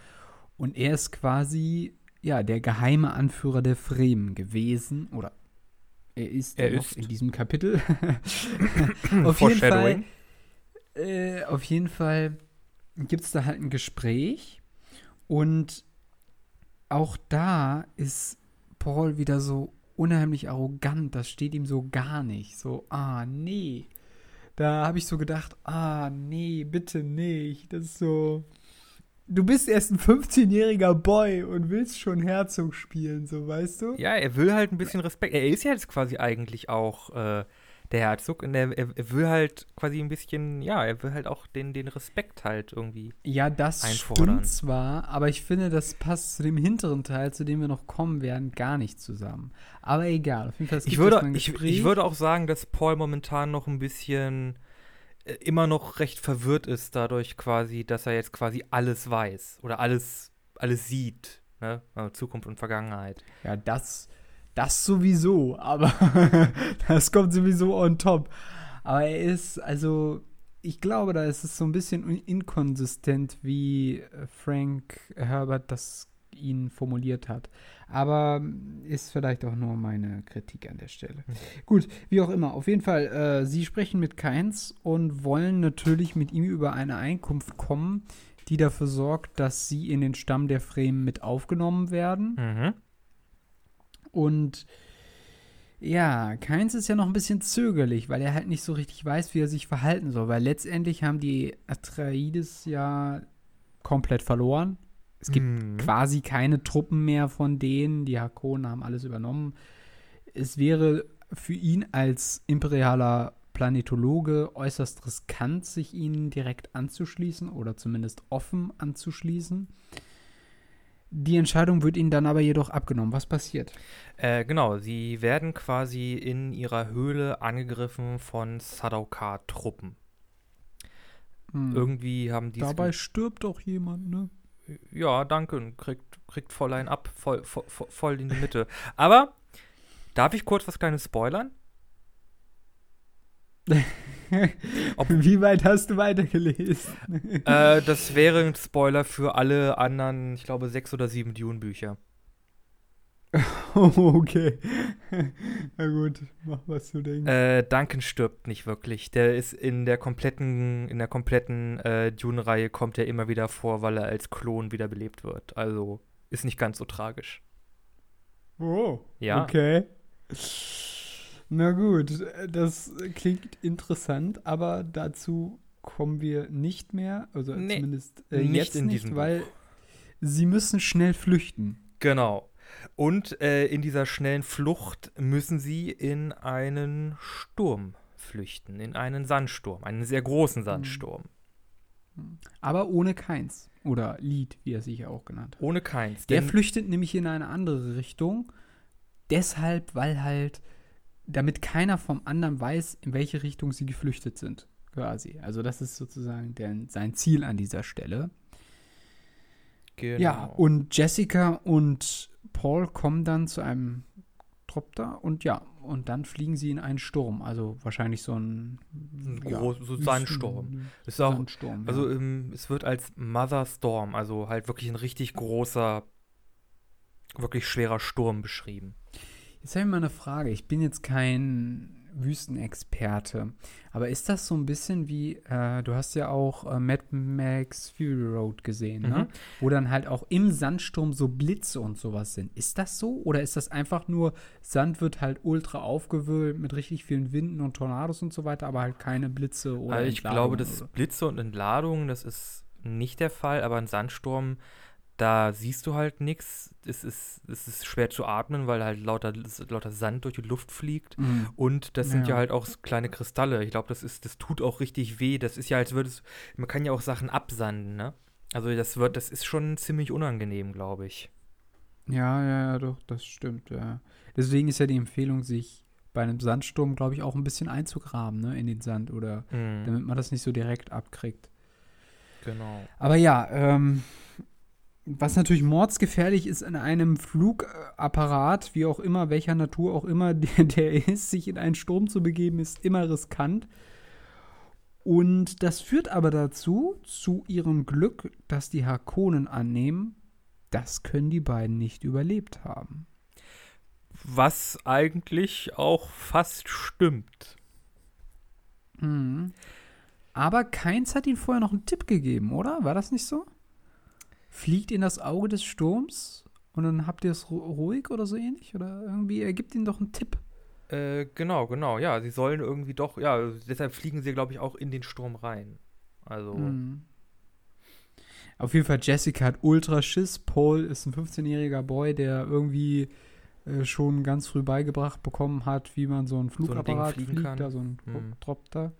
Und er ist quasi, ja, der geheime Anführer der Fremen gewesen. Oder er ist, Er ist. in diesem Kapitel. *coughs* auf jeden Fall, äh, auf jeden Fall gibt es da halt ein Gespräch. Und auch da ist Paul wieder so unheimlich arrogant. Das steht ihm so gar nicht. So, ah, nee. Da habe ich so gedacht, ah, nee, bitte nicht. Das ist so. Du bist erst ein 15-jähriger Boy und willst schon Herzog spielen, so weißt du? Ja, er will halt ein bisschen Respekt. Er ist ja jetzt quasi eigentlich auch äh, der Herzog und er, er, will halt quasi ein bisschen, ja, er will halt auch den, den Respekt halt irgendwie. Ja, das Einfordern. stimmt zwar, aber ich finde, das passt zu dem hinteren Teil, zu dem wir noch kommen werden, gar nicht zusammen. Aber egal, auf jeden Fall. es Ich würde, ich, ich würde auch sagen, dass Paul momentan noch ein bisschen immer noch recht verwirrt ist, dadurch quasi, dass er jetzt quasi alles weiß oder alles, alles sieht. Ne? Also Zukunft und Vergangenheit. Ja, das, das sowieso, aber *laughs* das kommt sowieso on top. Aber er ist, also, ich glaube, da ist es so ein bisschen inkonsistent, wie Frank Herbert das ihn formuliert hat. Aber ist vielleicht auch nur meine Kritik an der Stelle. Gut, wie auch immer. Auf jeden Fall, äh, sie sprechen mit Keins und wollen natürlich mit ihm über eine Einkunft kommen, die dafür sorgt, dass sie in den Stamm der Fremen mit aufgenommen werden. Mhm. Und ja, Keins ist ja noch ein bisschen zögerlich, weil er halt nicht so richtig weiß, wie er sich verhalten soll. Weil letztendlich haben die Atreides ja komplett verloren. Es gibt Mhm. quasi keine Truppen mehr von denen. Die Hakonen haben alles übernommen. Es wäre für ihn als imperialer Planetologe äußerst riskant, sich ihnen direkt anzuschließen oder zumindest offen anzuschließen. Die Entscheidung wird ihnen dann aber jedoch abgenommen. Was passiert? Äh, genau, sie werden quasi in ihrer Höhle angegriffen von Sadaukar-Truppen. Hm. Irgendwie haben die Dabei stirbt doch jemand, ne? Ja, danke. Kriegt, kriegt voll ein ab, voll, voll, voll- voll in die Mitte. Aber, darf ich kurz was Kleines spoilern? Ob- *laughs* Wie weit hast du weitergelesen? äh, das wäre ein Spoiler für alle anderen, ich glaube, sechs oder sieben Dune-Bücher. *laughs* okay. Na gut, mach was du denkst. Äh, Duncan stirbt nicht wirklich. Der ist in der kompletten, in der kompletten äh, Dune-Reihe kommt er immer wieder vor, weil er als Klon wiederbelebt wird. Also ist nicht ganz so tragisch. Oh. Ja. Okay. Na gut, das klingt interessant, aber dazu kommen wir nicht mehr, also Nee, zumindest äh, nicht jetzt in nicht, diesem weil sie müssen schnell flüchten. Genau. Und äh, in dieser schnellen Flucht müssen sie in einen Sturm flüchten, in einen Sandsturm, einen sehr großen Sandsturm. Aber ohne keins. Oder Lied, wie er sich ja auch genannt hat. Ohne keins. Der flüchtet nämlich in eine andere Richtung. Deshalb, weil halt, damit keiner vom anderen weiß, in welche Richtung sie geflüchtet sind. Quasi. Also, das ist sozusagen der, sein Ziel an dieser Stelle. genau. Ja, und Jessica und Paul kommen dann zu einem Tropter und ja, und dann fliegen sie in einen Sturm. Also wahrscheinlich so ein, Ein ja, groß- so Sandsturm. Ist auch, Sandsturm. also ja. ähm, es wird als Mother Storm, also halt wirklich ein richtig großer, wirklich schwerer Sturm beschrieben. Jetzt habe ich mal eine Frage. Ich bin jetzt kein Wüstenexperte, aber ist das so ein bisschen wie, äh, du hast ja auch äh, Mad Max Fury Road gesehen, ne? Mhm. wo dann halt auch im Sandsturm so Blitze und sowas sind. Ist das so oder ist das einfach nur, Sand wird halt ultra aufgewühlt mit richtig vielen Winden und Tornados und so weiter, aber halt keine Blitze oder Also ich glaube, Entladungen das oder- Blitze und Entladungen, das ist nicht der Fall, aber ein Sandsturm, da siehst du halt nichts. Es ist, es ist schwer zu atmen, weil halt lauter, lauter Sand durch die Luft fliegt. Mhm. Und das sind ja Ja. halt auch kleine Kristalle. Ich glaube, das ist, das tut auch richtig weh. Das ist ja, als würde es, man kann ja auch Sachen absanden, ne? Also das wird, das ist schon ziemlich unangenehm, glaube ich. Ja, ja, ja, doch, das stimmt, ja. Deswegen ist ja die Empfehlung, sich bei einem Sandsturm, glaube ich, auch ein bisschen einzugraben, ne, in den Sand oder Mhm, damit man das nicht so direkt abkriegt. genau. Aber ja, ähm, was natürlich mordsgefährlich ist in einem Flugapparat, wie auch immer, welcher Natur auch immer *laughs* der, der ist, sich in einen Sturm zu begeben, ist immer riskant. Und das führt aber dazu, zu ihrem Glück, dass die Harkonnen annehmen, das können die beiden nicht überlebt haben. Was eigentlich auch fast stimmt. Mhm. Aber keins hat ihnen vorher noch einen Tipp gegeben, oder? War das nicht so? Fliegt in das Auge des Sturms und dann habt ihr es ru ruhig oder so ähnlich? Oder irgendwie, er gibt ihnen doch einen Tipp. Äh, genau, genau, ja. Sie sollen irgendwie doch, ja, deshalb fliegen sie, glaube ich, auch in den Sturm rein. Also, Mhm. Auf jeden Fall, Jessica hat ultra Schiss. Paul ist ein 15-jähriger Boy, der irgendwie äh, schon ganz früh beigebracht bekommen hat, wie man so ein Ding Flugapparat fliegen fliegt, kann. da so ein Mhm. Dropter.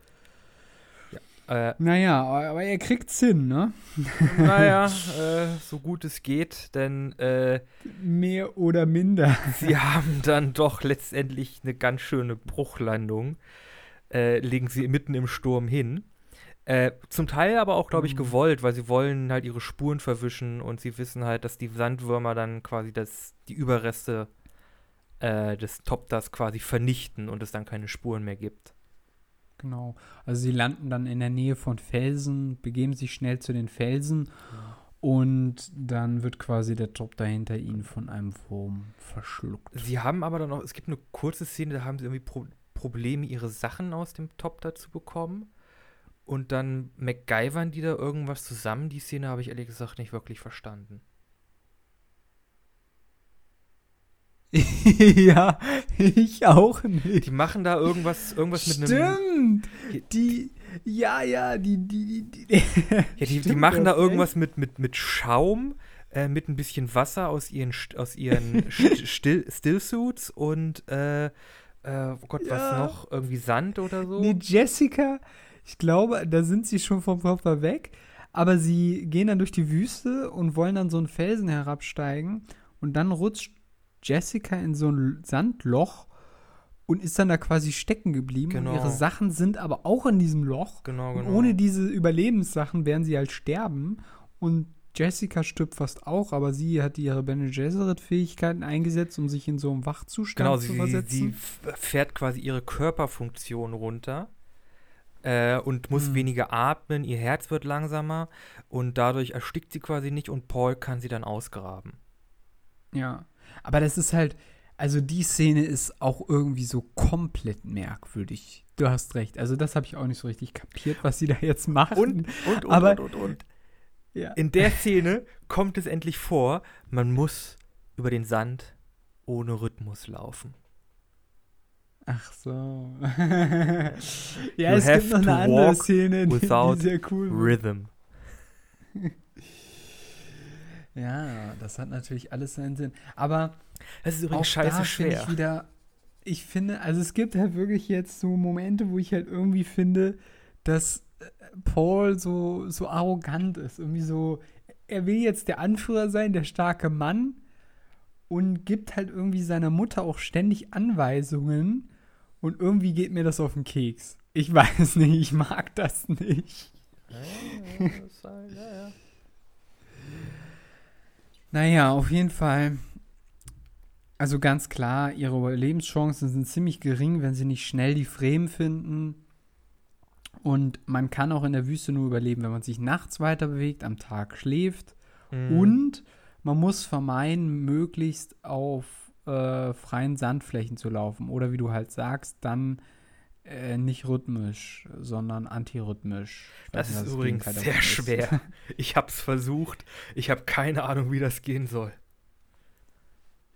Äh, Naja, aber er kriegt's hin, ne? *laughs* naja, äh, so gut es geht, denn äh, Mehr oder minder. sie haben dann doch letztendlich eine ganz schöne Bruchlandung. Äh, legen sie mitten im Sturm hin. Äh, zum Teil aber auch, glaube ich, Mhm. gewollt, weil sie wollen halt ihre Spuren verwischen und sie wissen halt, dass die Sandwürmer dann quasi das, die Überreste äh, des Topters quasi vernichten und es dann keine Spuren mehr gibt. Genau. Also sie landen dann in der Nähe von Felsen, begeben sich schnell zu den Felsen und dann wird quasi der Top dahinter ihnen von einem Wurm verschluckt. Sie haben aber dann noch, es gibt eine kurze Szene, da haben sie irgendwie Pro Probleme, ihre Sachen aus dem Topter zu bekommen. Und dann MacGyvern die da irgendwas zusammen. Die Szene habe ich ehrlich gesagt nicht wirklich verstanden. *laughs* ja, ich auch nicht. Die machen da irgendwas, irgendwas mit einem. Stimmt. Die, ja, ja, die, die, die, die. *laughs* Ja, die, die machen da irgendwas mit, mit, mit Schaum, äh, mit ein bisschen Wasser aus ihren, aus ihren *laughs* St- Still Stillsuits und äh, äh, oh Gott, was Ja. noch? Irgendwie Sand oder so? Nee, Jessica, ich glaube, da sind sie schon vom Körper weg, aber sie gehen dann durch die Wüste und wollen dann so einen Felsen herabsteigen und dann rutscht Jessica in so ein Sandloch und ist dann da quasi stecken geblieben Genau. und ihre Sachen sind aber auch in diesem Loch Genau, und genau. ohne diese Überlebenssachen werden sie halt sterben und Jessica stirbt fast auch, aber sie hat ihre Bene Gesserit-Fähigkeiten eingesetzt, um sich in so einen Wachzustand Genau, zu sie, sie versetzen. f- fährt quasi ihre Körperfunktion runter äh, und muss Hm. weniger atmen, ihr Herz wird langsamer und dadurch erstickt sie quasi nicht und Paul kann sie dann ausgraben. Ja, aber das ist halt, also die Szene ist auch irgendwie so komplett merkwürdig. Du hast recht. Also das habe ich auch nicht so richtig kapiert, was sie da jetzt machen. Und, und, und, Aber- und, und, und. ja. In der Szene kommt es endlich vor, man muss über den Sand ohne Rhythmus laufen. Ach so. *laughs* ja, you es gibt noch eine andere Szene, die, die sehr cool Rhythm. Ja, das hat natürlich alles seinen Sinn. Aber das ist übrigens scheiße schwer. Ich, wieder, ich finde, also es gibt halt wirklich jetzt so Momente, wo ich halt irgendwie finde, dass äh, Paul so, so arrogant ist. Irgendwie so, er will jetzt der Anführer sein, der starke Mann und gibt halt irgendwie seiner Mutter auch ständig Anweisungen und irgendwie geht mir das auf den Keks. Ich *laughs* weiß nicht, ich mag das nicht. Ja, ja, ja, naja, auf jeden Fall. Also ganz klar, ihre Überlebenschancen sind ziemlich gering, wenn sie nicht schnell die Fremen finden. Und man kann auch in der Wüste nur überleben, wenn man sich nachts weiter bewegt, am Tag schläft. Mhm. Und man muss vermeiden, möglichst auf äh, freien Sandflächen zu laufen. Oder wie du halt sagst, dann äh, nicht rhythmisch, sondern antirhythmisch. Das ist das übrigens sehr schwer. *laughs* Ich habe es versucht. Ich habe keine Ahnung, wie das gehen soll.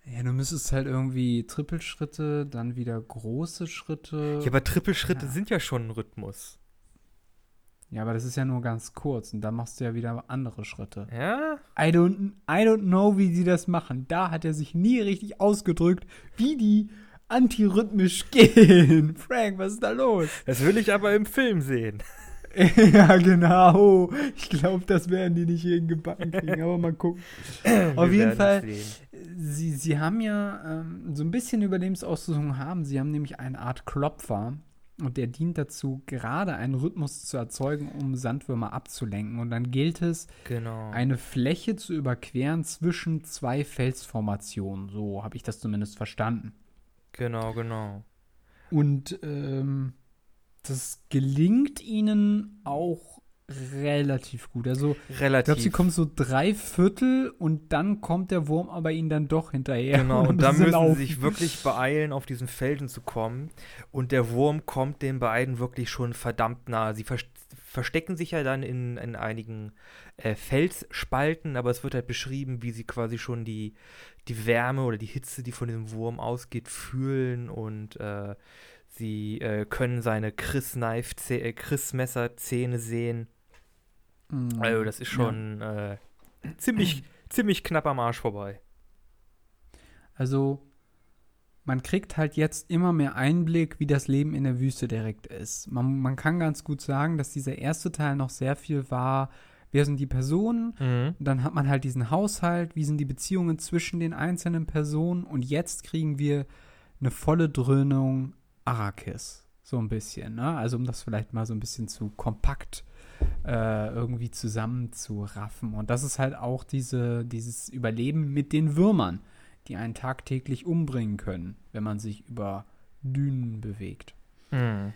Ja, du müsstest halt irgendwie Trippelschritte, dann wieder große Schritte. Ja, aber Trippelschritte ja. sind ja schon ein Rhythmus. Ja, aber das ist ja nur ganz kurz und dann machst du ja wieder andere Schritte. Ja? I don't, I don't know, wie sie das machen. Da hat er sich nie richtig ausgedrückt, wie die antirhythmisch *laughs* gehen. Frank, was ist da los? Das will ich aber im Film sehen. *laughs* ja, genau. Ich glaube, das werden die nicht hingebacken kriegen, aber mal gucken. Auf jeden Fall, sie, sie haben ja ähm, so ein bisschen Überlebensausrüstung haben. Sie haben nämlich eine Art Klopfer, und der dient dazu, gerade einen Rhythmus zu erzeugen, um Sandwürmer abzulenken. Und dann gilt es, genau. eine Fläche zu überqueren zwischen zwei Felsformationen. So habe ich das zumindest verstanden. Genau, genau. Und ähm, das gelingt ihnen auch relativ gut. Also, relativ. ich glaube, sie kommen so drei Viertel und dann kommt der Wurm aber ihnen dann doch hinterher. Genau, und, und da müssen laufen. sie sich wirklich *laughs* beeilen, auf diesen Felden zu kommen. Und der Wurm kommt den beiden wirklich schon verdammt nah. Sie ver verstecken sich ja dann in, in einigen äh, Felsspalten, aber es wird halt beschrieben, wie sie quasi schon die, die Wärme oder die Hitze, die von diesem Wurm ausgeht, fühlen und äh, sie äh, können seine Chris-Knife, äh, Chris-Messer-Zähne sehen Mhm. Also das ist schon ja. äh, ziemlich, *clears throat* ziemlich knapp am Arsch vorbei. Also man kriegt halt jetzt immer mehr Einblick, wie das Leben in der Wüste direkt ist. Man, man kann ganz gut sagen, dass dieser erste Teil noch sehr viel war, wer sind die Personen, mhm. dann hat man halt diesen Haushalt, wie sind die Beziehungen zwischen den einzelnen Personen und jetzt kriegen wir eine volle Dröhnung Arrakis. So ein bisschen, ne? Also um das vielleicht mal so ein bisschen zu kompakt äh, irgendwie zusammenzuraffen. Und das ist halt auch diese, dieses Überleben mit den Würmern, die einen tagtäglich umbringen können, wenn man sich über Dünen bewegt. Mhm.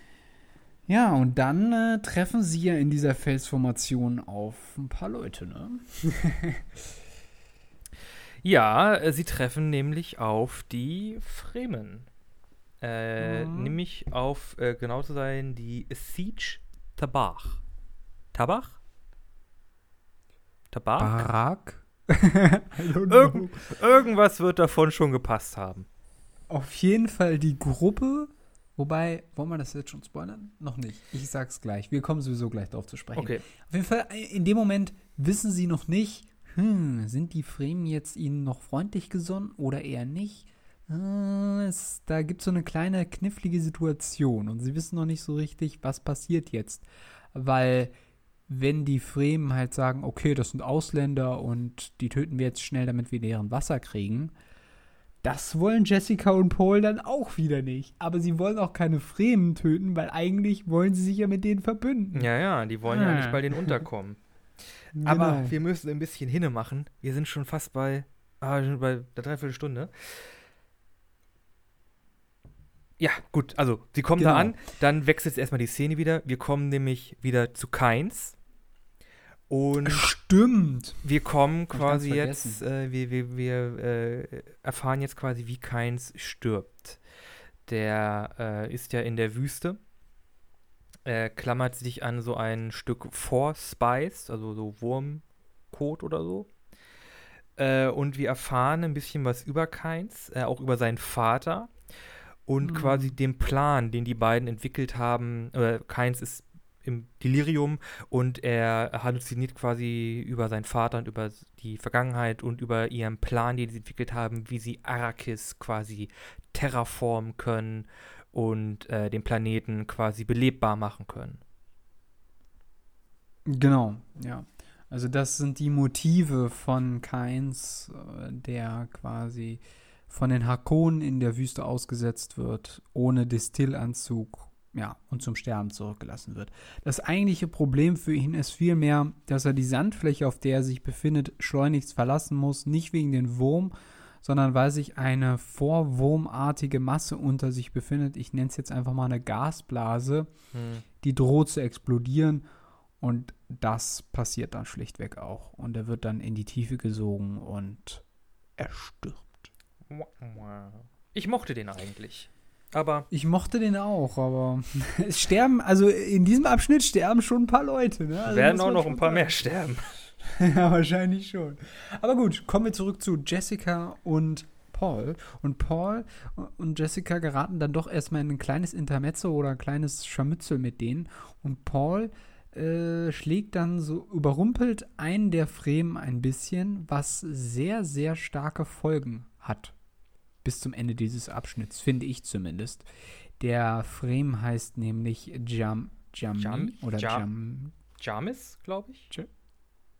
Ja, und dann äh, treffen sie ja in dieser Felsformation auf ein paar Leute, ne? *laughs* ja, äh, sie treffen nämlich auf die Fremen. Äh, mhm. Nämlich auf, äh, genau zu sein, die Siege Tabach. Tabach? Tabak? Barak? *laughs* Irg irgendwas wird davon schon gepasst haben. Auf jeden Fall die Gruppe. Wobei, wollen wir das jetzt schon spoilern? Noch nicht. Ich sag's gleich. Wir kommen sowieso gleich darauf zu sprechen. Okay. Auf jeden Fall, in dem Moment wissen sie noch nicht, hm, sind die Fremen jetzt ihnen noch freundlich gesonnen oder eher nicht? Äh, es, da gibt es so eine kleine knifflige Situation und sie wissen noch nicht so richtig, was passiert jetzt. Weil wenn die Fremen halt sagen, okay, das sind Ausländer und die töten wir jetzt schnell, damit wir deren Wasser kriegen, das wollen Jessica und Paul dann auch wieder nicht. Aber sie wollen auch keine Fremen töten, weil eigentlich wollen sie sich ja mit denen verbünden. Ja, ja, die wollen ah. ja nicht bei denen unterkommen. *laughs* genau. Aber wir müssen ein bisschen hinne machen. Wir sind schon fast bei, ah, bei der Dreiviertelstunde. Ja, gut, also sie kommen genau. da an, dann wechselt erstmal die Szene wieder. Wir kommen nämlich wieder zu Keins. Und Stimmt. Wir kommen quasi jetzt, äh, wir, wir, wir äh, erfahren jetzt quasi, wie Keins stirbt. Der äh, ist ja in der Wüste, Er klammert sich an so ein Stück Forspice, also so Wurmkot oder so. Äh, und wir erfahren ein bisschen was über Keins, äh, auch über seinen Vater und Mhm. quasi den Plan, den die beiden entwickelt haben. Äh, Keins ist im Delirium und er halluziniert quasi über seinen Vater und über die Vergangenheit und über ihren Plan, den sie entwickelt haben, wie sie Arrakis quasi terraformen können und äh, den Planeten quasi belebbar machen können. Genau, ja. Also das sind die Motive von Kainz, äh, der quasi von den Hakonen in der Wüste ausgesetzt wird, ohne Distillanzug, ja, und zum Sterben zurückgelassen wird. Das eigentliche Problem für ihn ist vielmehr, dass er die Sandfläche, auf der er sich befindet, schleunigst verlassen muss, nicht wegen den Wurm, sondern weil sich eine vorwurmartige Masse unter sich befindet. Ich nenne es jetzt einfach mal eine Gasblase, Hm. die droht zu explodieren und das passiert dann schlichtweg auch. Und er wird dann in die Tiefe gesogen und er stirbt. Ich mochte den eigentlich. Aber Ich mochte den auch, aber *laughs* es sterben, also in diesem Abschnitt sterben schon ein paar Leute. Ne? Also werden auch noch ein paar mehr sterben. *laughs* ja, wahrscheinlich schon. Aber gut, kommen wir zurück zu Jessica und Paul. Und Paul und Jessica geraten dann doch erstmal in ein kleines Intermezzo oder ein kleines Scharmützel mit denen. Und Paul äh, schlägt dann so, überrumpelt einen der Fremen ein bisschen, was sehr, sehr starke Folgen hat. Bis zum Ende dieses Abschnitts, finde ich zumindest. Der Frame heißt nämlich Jam, Jami Jam- oder Ja- Jam, Jamis, glaube ich.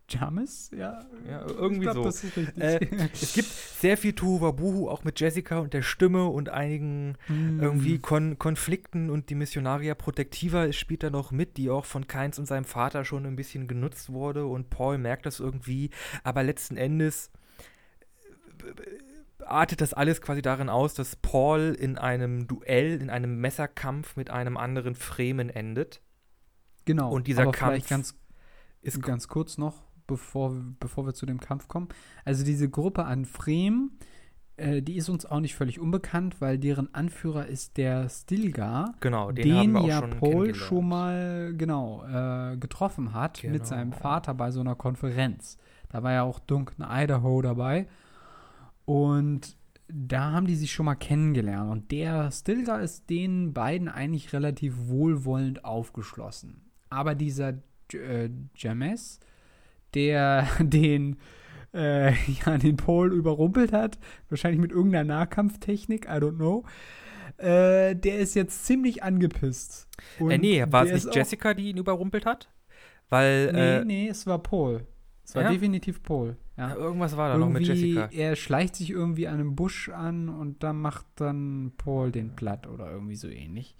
Jamis? Ja, Ja, irgendwie ich glaub, so. Das ist richtig. Äh, es gibt sehr viel Tohuwabohu, auch mit Jessica und der Stimme und einigen Mm. irgendwie Kon Konflikten und die Missionaria Protectiva spielt da noch mit, die auch von Keins und seinem Vater schon ein bisschen genutzt wurde und Paul merkt das irgendwie, aber letzten Endes äh, artet das alles quasi darin aus, dass Paul in einem Duell, in einem Messerkampf mit einem anderen Fremen endet. Genau. und dieser aber Kampf ganz, Ist ganz kurz noch, bevor, bevor wir zu dem Kampf kommen. Also diese Gruppe an Fremen, äh, die ist uns auch nicht völlig unbekannt, weil deren Anführer ist der Stilgar, genau, den, haben den wir auch ja schon Paul schon mal genau äh, getroffen hat mit Genau. seinem Vater bei so einer Konferenz. Da war ja auch Duncan Idaho dabei. Und da haben die sich schon mal kennengelernt. Und der Stilgar ist den beiden eigentlich relativ wohlwollend aufgeschlossen. Aber dieser äh, James, der *laughs* den, äh, *laughs* ja, den Paul überrumpelt hat, wahrscheinlich mit irgendeiner Nahkampftechnik, I don't know, äh, der ist jetzt ziemlich angepisst. Äh, Und nee, war es nicht Jessica, die ihn überrumpelt hat? Weil Nee, äh, nee, es war Paul. Es war Ja? definitiv Paul. Ja. irgendwas war da noch mit Irgendwie, Jessica. er schleicht sich irgendwie an einem Busch an und dann macht dann Paul den platt oder irgendwie so ähnlich.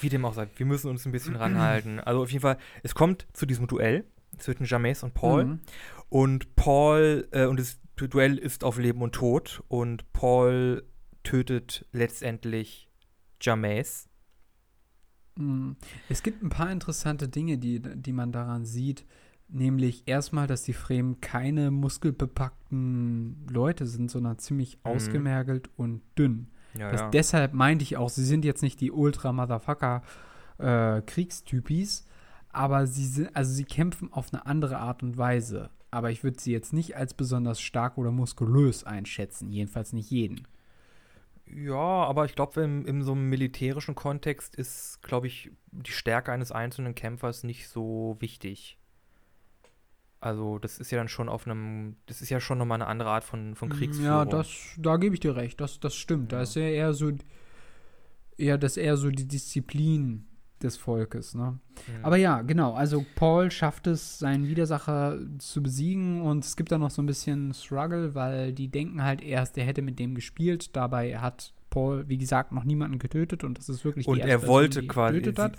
Wie dem auch sei, wir müssen uns ein bisschen ranhalten. Also auf jeden Fall, es kommt zu diesem Duell zwischen James und Paul. Mhm. Und Paul, äh, und das Duell ist auf Leben und Tod. Und Paul tötet letztendlich James. Mhm. Es gibt ein paar interessante Dinge, die, die man daran sieht. Nämlich erstmal, dass die Fremen keine muskelbepackten Leute sind, sondern ziemlich Mhm. ausgemergelt und dünn. Ja, Das, ja. Deshalb meinte ich auch, sie sind jetzt nicht die Ultra-Motherfucker-Kriegstypis, aber sie sind, also sie kämpfen auf eine andere Art und Weise. Aber ich würde sie jetzt nicht als besonders stark oder muskulös einschätzen, jedenfalls nicht jeden. ja, aber ich glaube, in, in so einem militärischen Kontext ist, glaube ich, die Stärke eines einzelnen Kämpfers nicht so wichtig. Also, das ist ja dann schon auf einem, das ist ja schon nochmal eine andere Art von, von Kriegsführung. Ja, das, da gebe ich dir recht, das, das stimmt. Da Ja. ist ja eher so, eher, das ist eher so die Disziplin des Volkes, ne? Mhm. Aber ja, genau. Also Paul schafft es, seinen Widersacher zu besiegen und es gibt da noch so ein bisschen Struggle, weil die denken halt erst, er hätte mit dem gespielt. Dabei hat Paul, wie gesagt, noch niemanden getötet und das ist wirklich die und erste er Person, wollte die quasi. getötet hat.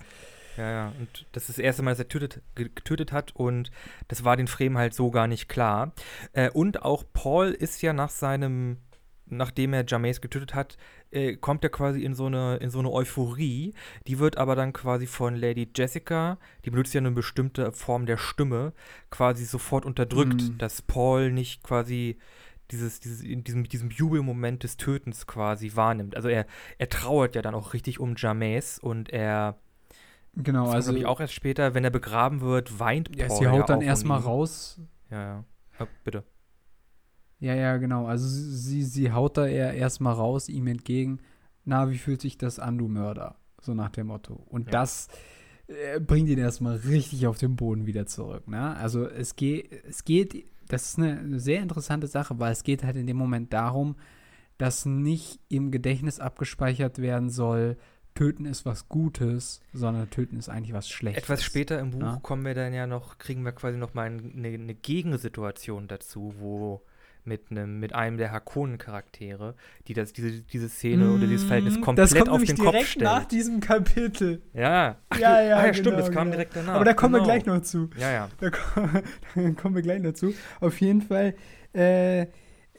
Ja, ja. Und das ist das erste Mal, dass er tötet, ge- getötet hat und das war den Fremen halt so gar nicht klar. Äh, und auch Paul ist ja nach seinem, nachdem er James getötet hat, äh, kommt er quasi in so, eine, in so eine Euphorie. Die wird aber dann quasi von Lady Jessica, die benutzt ja eine bestimmte Form der Stimme, quasi sofort unterdrückt, Mhm. dass Paul nicht quasi dieses, dieses, in diesem, diesem Jubelmoment des Tötens quasi wahrnimmt. Also er, er trauert ja dann auch richtig um James und er Genau, das also ich auch erst später, wenn er begraben wird, weint ja, Paul sie haut ja dann erstmal raus. Ja, ja. ja bitte. Ja, ja, genau. Also sie, sie haut da eher erstmal raus, ihm entgegen. Na, wie fühlt sich das an, du Mörder? So nach dem Motto. Und ja. das äh, bringt ihn erstmal richtig auf den Boden wieder zurück. Ne? Also es geht, es geht, das ist eine sehr interessante Sache, weil es geht halt in dem Moment darum, dass nicht im Gedächtnis abgespeichert werden soll, Töten ist was Gutes, sondern Töten ist eigentlich was Schlechtes. Etwas später im Buch ja? kommen wir dann ja noch, kriegen wir quasi noch mal eine, eine Gegensituation dazu, wo mit einem mit einem der Hakonen-Charaktere, die das diese diese Szene mm, oder dieses Verhältnis mm, komplett auf den Kopf stellt. nach diesem Kapitel. Ja. Ach, ja, ja, ah, ja stimmt, genau, das kam genau. direkt danach. Aber da kommen genau. wir gleich noch zu. Ja, ja. Da, *laughs* da kommen wir gleich dazu. Auf jeden Fall äh,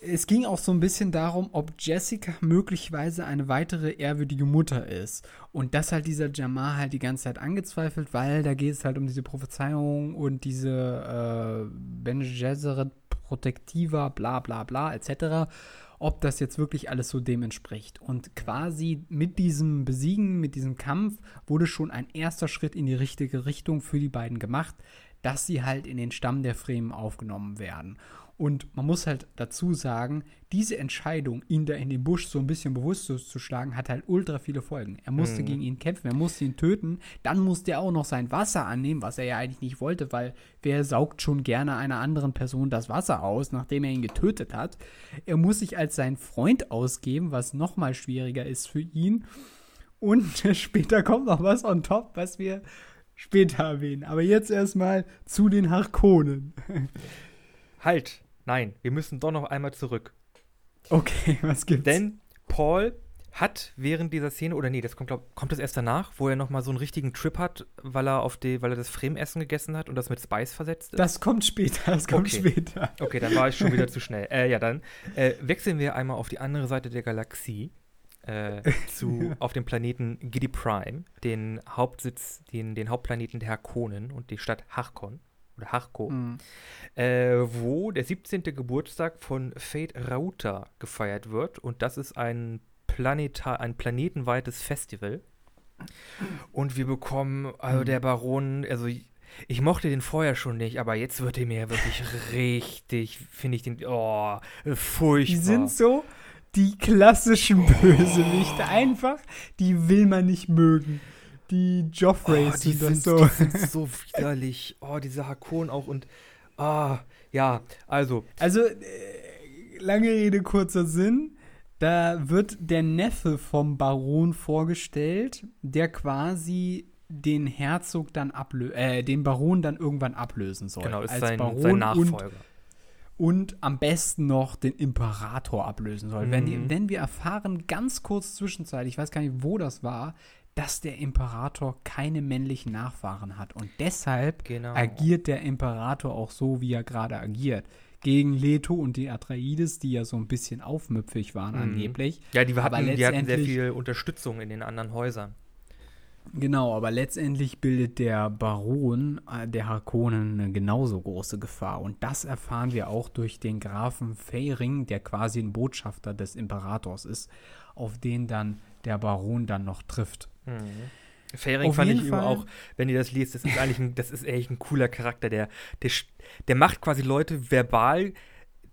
es ging auch so ein bisschen darum, ob Jessica möglicherweise eine weitere ehrwürdige Mutter ist. Und das hat dieser Jamar halt die ganze Zeit angezweifelt, weil da geht es halt um diese Prophezeiung und diese äh, Bene Gesserit Protectiva, bla bla bla, etc. Ob das jetzt wirklich alles so dem entspricht. Und quasi mit diesem Besiegen, mit diesem Kampf, wurde schon ein erster Schritt in die richtige Richtung für die beiden gemacht, dass sie halt in den Stamm der Fremen aufgenommen werden. Und man muss halt dazu sagen, diese Entscheidung, ihn da in den Busch so ein bisschen bewusst zu schlagen, hat halt ultra viele Folgen. Er musste mhm. gegen ihn kämpfen, er musste ihn töten, dann musste er auch noch sein Wasser annehmen, was er ja eigentlich nicht wollte, weil wer saugt schon gerne einer anderen Person das Wasser aus, nachdem er ihn getötet hat. Er muss sich als sein Freund ausgeben, was nochmal schwieriger ist für ihn. Und *laughs* später kommt noch was on top, was wir später erwähnen. Aber jetzt erstmal zu den Harkonen. *laughs* Halt, Nein, wir müssen doch noch einmal zurück. Okay, *laughs* was gibt's? Denn Paul hat während dieser Szene, oder nee, das kommt, glaub, kommt das erst danach, wo er nochmal so einen richtigen Trip hat, weil er auf die, weil er das Fremessen gegessen hat und das mit Spice versetzt ist? Das kommt später, das kommt okay. später. Okay, dann war ich schon wieder *laughs* zu schnell. Äh, ja, dann äh, wechseln wir einmal auf die andere Seite der Galaxie. Äh, *laughs* zu, auf dem Planeten Giddy Prime, den Hauptsitz, den, den Hauptplaneten der Harkonnen und die Stadt Harkon oder Harko, mhm. äh, wo der 17. Geburtstag von Fate Rauta gefeiert wird. Und das ist ein, Planeta ein planetenweites Festival. Und wir bekommen, also mhm. der Baron, also ich, ich, mochte den vorher schon nicht, aber jetzt wird er mir wirklich richtig, finde ich den, oh, furchtbar. Die sind so die klassischen Bösewichte, oh. einfach, die will man nicht mögen die Joffreys oh, die sind, so. Die *laughs* sind so widerlich. Oh, diese Hakon auch und ah, ja, also. Also, äh, lange Rede, kurzer Sinn. Da wird der Neffe vom Baron vorgestellt, der quasi den Herzog dann ablösen, äh, den Baron dann irgendwann ablösen soll. Genau, ist als sein, Baron sein Nachfolger. Und, und, am besten noch den Imperator ablösen soll. Mhm. Wenn die, denn wir erfahren ganz kurz zwischenzeitlich, ich weiß gar nicht, wo das war, dass der Imperator keine männlichen Nachfahren hat. Und deshalb genau. agiert der Imperator auch so, wie er gerade agiert. Gegen Leto und die Atreides, die ja so ein bisschen aufmüpfig waren, mhm. angeblich. Ja, die hatten, die hatten sehr viel Unterstützung in den anderen Häusern. Genau, aber letztendlich bildet der Baron äh, der Harkonnen eine genauso große Gefahr. Und das erfahren wir auch durch den Grafen Feyring, der quasi ein Botschafter des Imperators ist, auf den dann der Baron dann noch trifft. Mhm. Fairing fand ich immer auch, wenn ihr das liest, das ist eigentlich ein, das ist echt ein cooler Charakter, der, der, der macht quasi Leute verbal,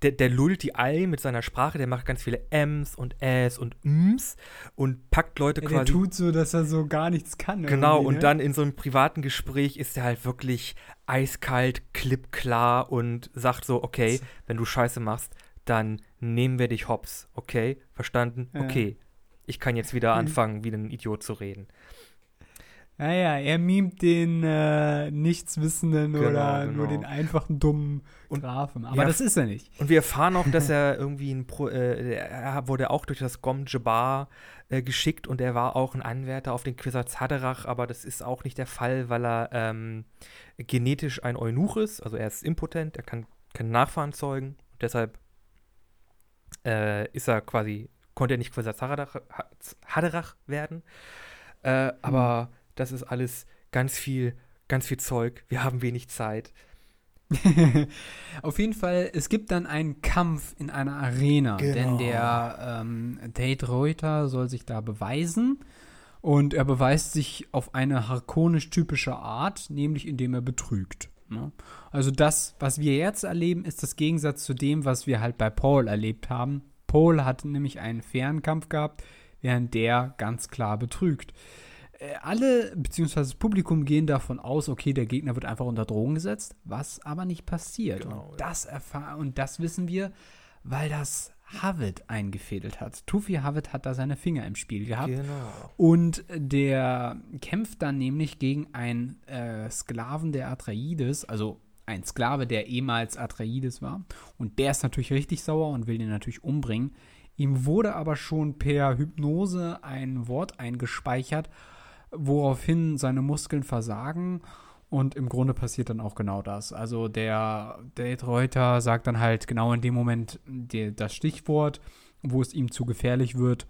der, der lullt die ein mit seiner Sprache, der macht ganz viele M's und Äs und Ms und packt Leute quasi. Der tut so, dass er so gar nichts kann. Genau, und ne? dann in so einem privaten Gespräch ist er halt wirklich eiskalt, klippklar und sagt so, okay, wenn du Scheiße machst, dann nehmen wir dich hops, okay? Verstanden? Ja. Okay ich kann jetzt wieder mhm. anfangen, wie ein Idiot zu reden. Naja, er mimt den äh, Nichtswissenden genau, oder genau. nur den einfachen, dummen und, Grafen. Aber ja, das ist er nicht. Und wir erfahren auch, dass er irgendwie ein Pro, äh, er wurde auch durch das Gom Jabbar äh, geschickt und er war auch ein Anwärter auf den Quisar Zaderach, aber das ist auch nicht der Fall, weil er ähm, genetisch ein Eunuch ist. Also er ist impotent, er kann keine Nachfahren zeugen. Deshalb äh, ist er quasi konnte er nicht quasi Haderach werden. Äh, aber mhm. das ist alles ganz viel, ganz viel Zeug. Wir haben wenig Zeit. *laughs* Auf jeden Fall, es gibt dann einen Kampf in einer Arena, genau. denn der ähm, Date Reuter soll sich da beweisen und er beweist sich auf eine harkonisch typische Art, nämlich indem er betrügt. Ne? Also das, was wir jetzt erleben, ist das Gegensatz zu dem, was wir halt bei Paul erlebt haben. Paul hat nämlich einen fairen Kampf gehabt, während der ganz klar betrügt. Äh, alle, beziehungsweise das Publikum gehen davon aus, okay, der Gegner wird einfach unter Drogen gesetzt, was aber nicht passiert. Genau, und, das erfahren, und das wissen wir, weil das Havid eingefädelt hat. Tufi Havid hat da seine Finger im Spiel gehabt. Genau. Und der kämpft dann nämlich gegen einen äh, Sklaven der Atreides, also ein Sklave, der ehemals Atreides war. Und der ist natürlich richtig sauer und will den natürlich umbringen. Ihm wurde aber schon per Hypnose ein Wort eingespeichert, woraufhin seine Muskeln versagen und im Grunde passiert dann auch genau das. Also der Date Reuter sagt dann halt genau in dem Moment die, das Stichwort, wo es ihm zu gefährlich wird.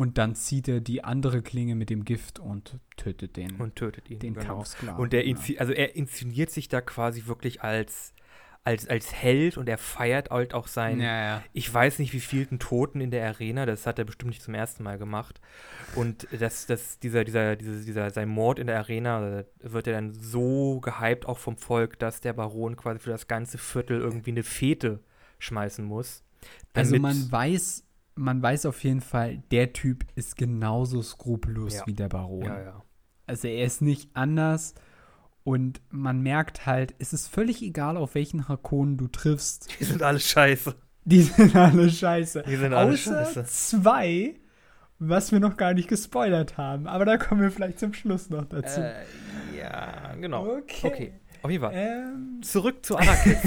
Und dann zieht er die andere Klinge mit dem Gift und tötet den. Und tötet ihn. Den genau. Und er, also er inszeniert sich da quasi wirklich als als, als Held und er feiert halt auch seinen, ja, ja. ich weiß nicht wie vielen Toten in der Arena, das hat er bestimmt nicht zum ersten Mal gemacht. Und das, das, dieser, dieser, dieser, dieser, sein Mord in der Arena wird ja dann so gehypt auch vom Volk, dass der Baron quasi für das ganze Viertel irgendwie eine Fete schmeißen muss. Also man weiß, man weiß auf jeden Fall, der Typ ist genauso skrupellos ja. wie der Baron. Ja, ja. Also er ist nicht anders und man merkt halt, es ist völlig egal, auf welchen Hakonen du triffst. Die sind alle scheiße. Die sind alle scheiße. Die sind alle Außer scheiße. zwei, was wir noch gar nicht gespoilert haben. Aber da kommen wir vielleicht zum Schluss noch dazu. Äh, ja, genau. Okay. okay. Auf jeden Fall. Ähm, Zurück zu Arrakis.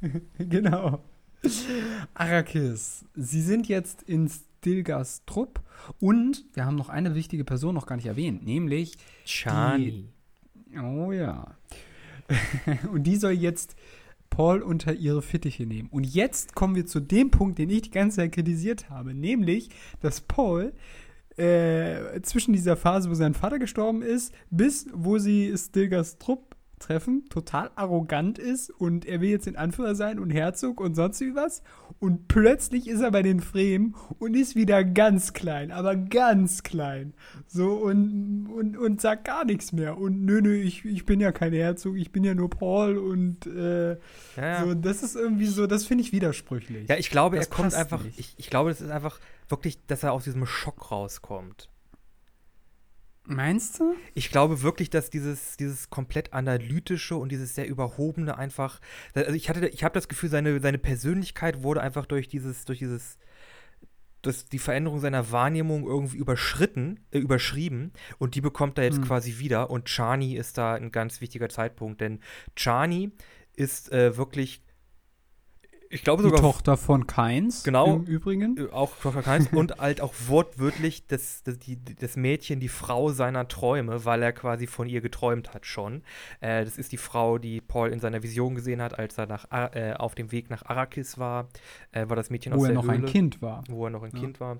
*laughs* genau. *laughs* Arrakis. Sie sind jetzt in Stilgas Trupp und wir haben noch eine wichtige Person noch gar nicht erwähnt, nämlich Chani. Oh ja. *laughs* und die soll jetzt Paul unter ihre Fittiche nehmen. Und jetzt kommen wir zu dem Punkt, den ich die ganze Zeit kritisiert habe, nämlich, dass Paul äh, zwischen dieser Phase, wo sein Vater gestorben ist, bis wo sie Stilgers Trupp treffen, total arrogant ist und er will jetzt den Anführer sein und Herzog und sonst wie was. Und plötzlich ist er bei den Fremen und ist wieder ganz klein, aber ganz klein. So und, und, und sagt gar nichts mehr. Und nö, nö, ich, ich bin ja kein Herzog, ich bin ja nur Paul und äh, ja, ja. so, das ist irgendwie so, das finde ich widersprüchlich. Ja, ich glaube, das er kommt einfach, ich, ich glaube, das ist einfach wirklich, dass er aus diesem Schock rauskommt. Meinst du? Ich glaube wirklich, dass dieses, dieses komplett analytische und dieses sehr überhobene einfach. Also ich hatte, ich habe das Gefühl, seine, seine Persönlichkeit wurde einfach durch dieses, durch dieses, das, die Veränderung seiner Wahrnehmung irgendwie überschritten, äh, überschrieben und die bekommt er jetzt mhm. quasi wieder und Chani ist da ein ganz wichtiger Zeitpunkt, denn Chani ist äh, wirklich ich glaube sogar. Die Tochter von Keins. Genau. Im Übrigen. Äh, auch Tochter Keins und halt auch wortwörtlich das, das, die, das Mädchen, die Frau seiner Träume, weil er quasi von ihr geträumt hat schon. Äh, das ist die Frau, die Paul in seiner Vision gesehen hat, als er nach, äh, auf dem Weg nach Arrakis war. Äh, war das Mädchen wo aus der Wo er noch ein Kind war. Wo er noch ein ja. Kind war.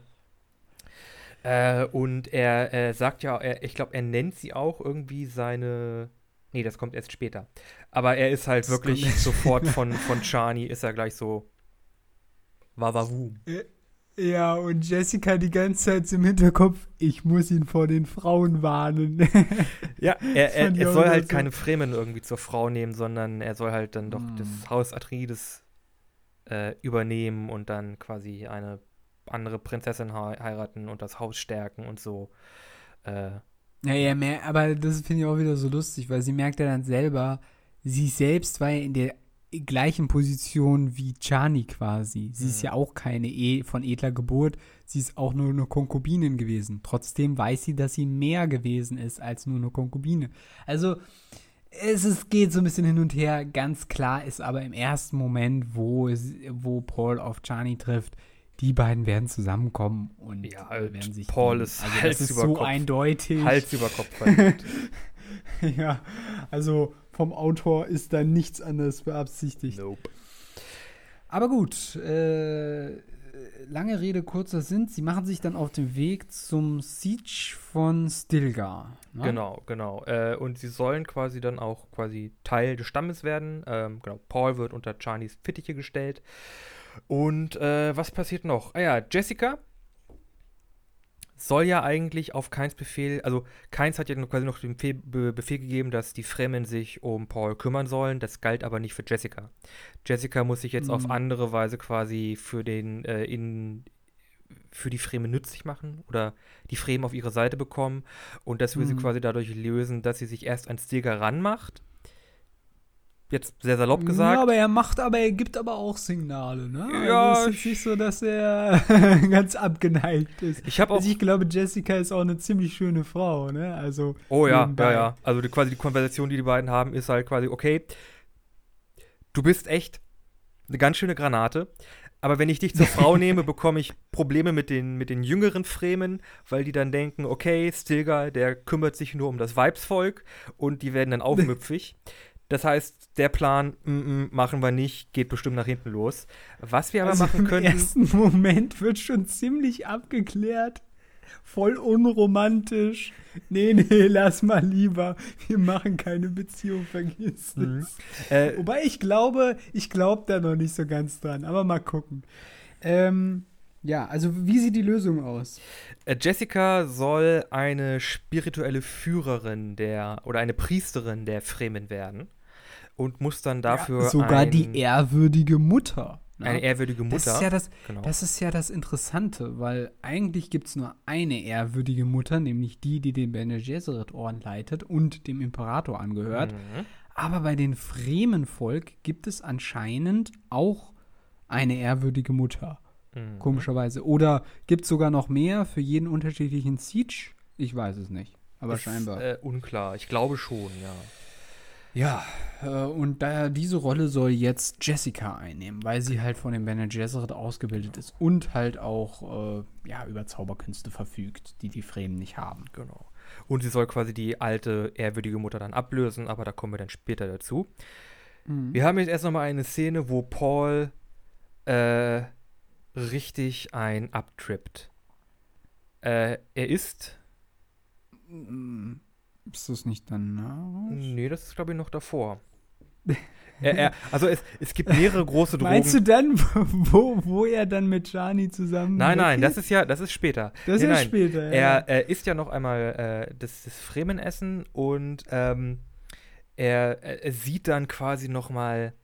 Äh, und er sagt ja, er, ich glaube, er nennt sie auch irgendwie seine Nee, das kommt erst später. Aber er ist halt das wirklich sofort *laughs* von, von Chani, ist er gleich so Wawawu. Ja, und Jessica die ganze Zeit im Hinterkopf, ich muss ihn vor den Frauen warnen. *laughs* ja, er, er, er soll halt so. keine Fremen irgendwie zur Frau nehmen, sondern er soll halt dann doch mm. das Haus Atreides äh, übernehmen und dann quasi eine andere Prinzessin heiraten und das Haus stärken und so. Äh, naja, mehr, aber das finde ich auch wieder so lustig, weil sie merkt ja dann selber, sie selbst war ja in der gleichen Position wie Chani quasi. Sie mhm. ist ja auch keine e von edler Geburt, sie ist auch nur eine Konkubinin gewesen. Trotzdem weiß sie, dass sie mehr gewesen ist als nur eine Konkubine. Also, es ist, geht so ein bisschen hin und her. Ganz klar ist aber im ersten Moment, wo, es, wo Paul auf Chani trifft, die beiden werden zusammenkommen und ja, halt werden sich. Paul ist, also Hals das ist so Kopf, eindeutig. Hals über Kopf. *laughs* ja, also vom Autor ist da nichts anderes beabsichtigt. Nope. Aber gut, äh, lange Rede, kurzer Sinn. Sie machen sich dann auf den Weg zum Siege von Stilgar. Ne? Genau, genau. Äh, und sie sollen quasi dann auch quasi Teil des Stammes werden. Ähm, genau, Paul wird unter Charnies Fittiche gestellt. Und äh, was passiert noch? Ah ja, Jessica soll ja eigentlich auf Keins Befehl, also Keins hat ja quasi noch den Befehl, Befehl gegeben, dass die Fremen sich um Paul kümmern sollen. Das galt aber nicht für Jessica. Jessica muss sich jetzt mhm. auf andere Weise quasi für den äh, in für die Fremen nützlich machen oder die Fremen auf ihre Seite bekommen. Und das will mhm. sie quasi dadurch lösen, dass sie sich erst an Stilgar ranmacht jetzt sehr salopp gesagt. Ja, aber er macht, aber er gibt aber auch Signale, ne? Ja. Also es ist nicht so, dass er *laughs* ganz abgeneigt ist. Ich habe auch. Also ich glaube, Jessica ist auch eine ziemlich schöne Frau, ne? Also. Oh ja, ja, ja. Also die, quasi die Konversation, die die beiden haben, ist halt quasi, okay, du bist echt eine ganz schöne Granate. Aber wenn ich dich zur Frau *laughs* nehme, bekomme ich Probleme mit den, mit den jüngeren Fremen, weil die dann denken, okay, Stilgar, der kümmert sich nur um das Weibsvolk und die werden dann *laughs* aufmüpfig. Das heißt, der Plan mm, mm, machen wir nicht, geht bestimmt nach hinten los. Was wir aber also machen können. Im ersten *laughs* Moment wird schon ziemlich abgeklärt. Voll unromantisch. Nee, nee, *laughs* lass mal lieber. Wir machen keine Beziehung, vergiss mhm. es. Äh, Wobei ich glaube, ich glaube da noch nicht so ganz dran. Aber mal gucken. Ähm, ja, also wie sieht die Lösung aus? Äh, Jessica soll eine spirituelle Führerin der oder eine Priesterin der Fremen werden und muss dann dafür. Ja, sogar ein, die ehrwürdige Mutter. Ne? Eine ehrwürdige Mutter. Das ist ja das, genau. das, ist ja das Interessante, weil eigentlich gibt es nur eine ehrwürdige Mutter, nämlich die, die den Bene Gesserit-Orden leitet und dem Imperator angehört. Mhm. Aber bei den Fremenvolk gibt es anscheinend auch eine ehrwürdige Mutter. Mhm. Komischerweise. Oder gibt es sogar noch mehr für jeden unterschiedlichen Siege? Ich weiß es nicht. Aber ist, scheinbar. Äh, unklar. Ich glaube schon, ja. Ja, äh, und da diese Rolle soll jetzt Jessica einnehmen, weil sie halt von dem Bene Gesserit ausgebildet ist und halt auch äh, ja, über Zauberkünste verfügt, die die Fremen nicht haben. Genau. Und sie soll quasi die alte, ehrwürdige Mutter dann ablösen, aber da kommen wir dann später dazu. Mhm. Wir haben jetzt erst nochmal eine Szene, wo Paul äh, richtig ein abtrippt. Äh, er ist mhm. Ist das nicht danach? Nee, das ist, glaube ich, noch davor. *laughs* er, er, also es, es gibt mehrere große Drogen. Meinst du dann, *laughs* wo, wo er dann mit Jani zusammen Nein, nein, das ist ja, das ist später. Das nee, ist nein. später, ja. Er, er isst ja noch einmal äh, das, das Fremenessen und ähm, er, er, sieht dann quasi noch mal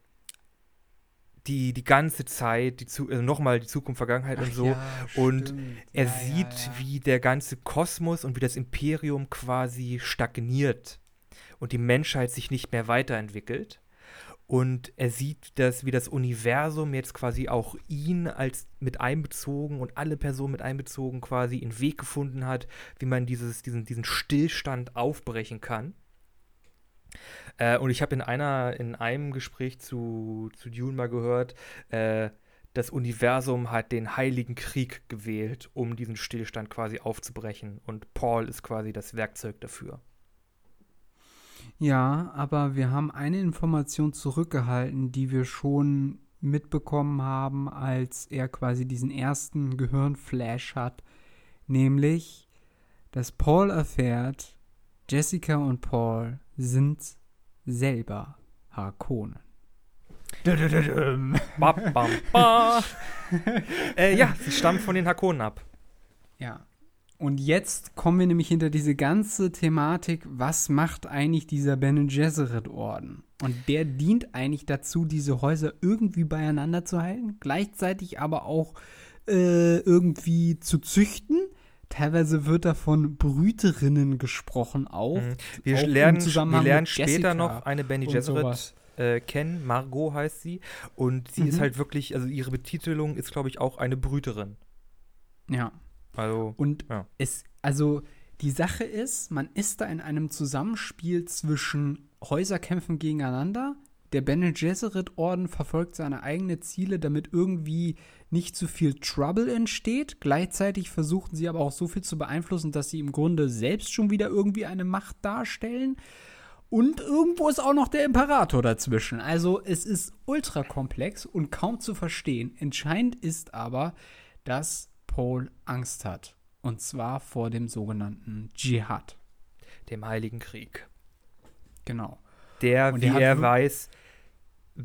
die, die ganze Zeit, die zu, also nochmal die Zukunft, Vergangenheit Ach und so. Ja, und er ja, sieht, ja, wie der ganze Kosmos und wie das Imperium quasi stagniert und die Menschheit sich nicht mehr weiterentwickelt. Und er sieht, dass wie das Universum jetzt quasi auch ihn als mit einbezogen und alle Personen mit einbezogen quasi einen Weg gefunden hat, wie man dieses, diesen, diesen Stillstand aufbrechen kann. Äh, und ich habe in einer, in einem Gespräch zu, zu Dune mal gehört, äh, das Universum hat den Heiligen Krieg gewählt, um diesen Stillstand quasi aufzubrechen. Und Paul ist quasi das Werkzeug dafür. Ja, aber wir haben eine Information zurückgehalten, die wir schon mitbekommen haben, als er quasi diesen ersten Gehirnflash hat. Nämlich, dass Paul erfährt, Jessica und Paul sind selber Harkonnen. ba, ba, ba. *laughs* äh, ja, sie stammt von den Harkonnen ab. Ja. Und jetzt kommen wir nämlich hinter diese ganze Thematik, was macht eigentlich dieser Bene Gesserit Orden? Und der dient eigentlich dazu, diese Häuser irgendwie beieinander zu halten, gleichzeitig aber auch äh, irgendwie zu züchten Teilweise wird da von Brüterinnen gesprochen auch. Mhm. Wir, auch lernen, wir lernen später noch eine Benny Gesserit äh, kennen. Margot heißt sie. Und sie mhm. ist halt wirklich, also ihre Betitelung ist, glaube ich, auch eine Brüterin. Ja. Also. Und ja. es, also die Sache ist, man ist da in einem Zusammenspiel zwischen Häuserkämpfen gegeneinander. Der Bene Gesserit Orden verfolgt seine eigenen Ziele, damit irgendwie nicht zu viel Trouble entsteht. Gleichzeitig versuchen sie aber auch so viel zu beeinflussen, dass sie im Grunde selbst schon wieder irgendwie eine Macht darstellen. Und irgendwo ist auch noch der Imperator dazwischen. Also es ist ultra komplex und kaum zu verstehen. Entscheidend ist aber, dass Paul Angst hat. Und zwar vor dem sogenannten Dschihad. Dem Heiligen Krieg. Genau. Der, wie er weiß,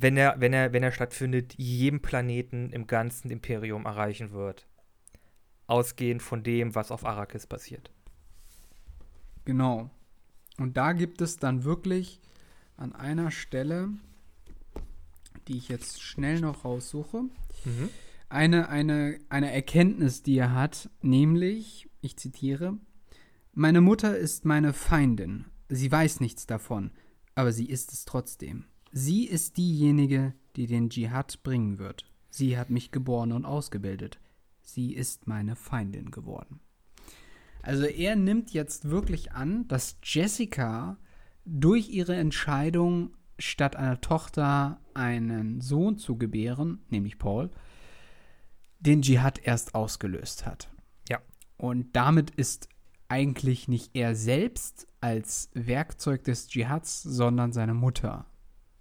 wenn er, wenn er, wenn er stattfindet, jedem Planeten im ganzen Imperium erreichen wird. ausgehend von dem, was auf Arrakis passiert. Genau. Und da gibt es dann wirklich an einer Stelle, die ich jetzt schnell noch raussuche, Mhm. eine, eine, eine Erkenntnis, die er hat, nämlich, ich zitiere, meine Mutter ist meine Feindin. Sie weiß nichts davon, aber sie ist es trotzdem. Sie ist diejenige, die den Dschihad bringen wird. Sie hat mich geboren und ausgebildet. Sie ist meine Feindin geworden. Also er nimmt jetzt wirklich an, dass Jessica durch ihre Entscheidung, statt einer Tochter einen Sohn zu gebären, nämlich Paul, den Dschihad erst ausgelöst hat. Ja. Und damit ist eigentlich nicht er selbst als Werkzeug des Dschihads, sondern seine Mutter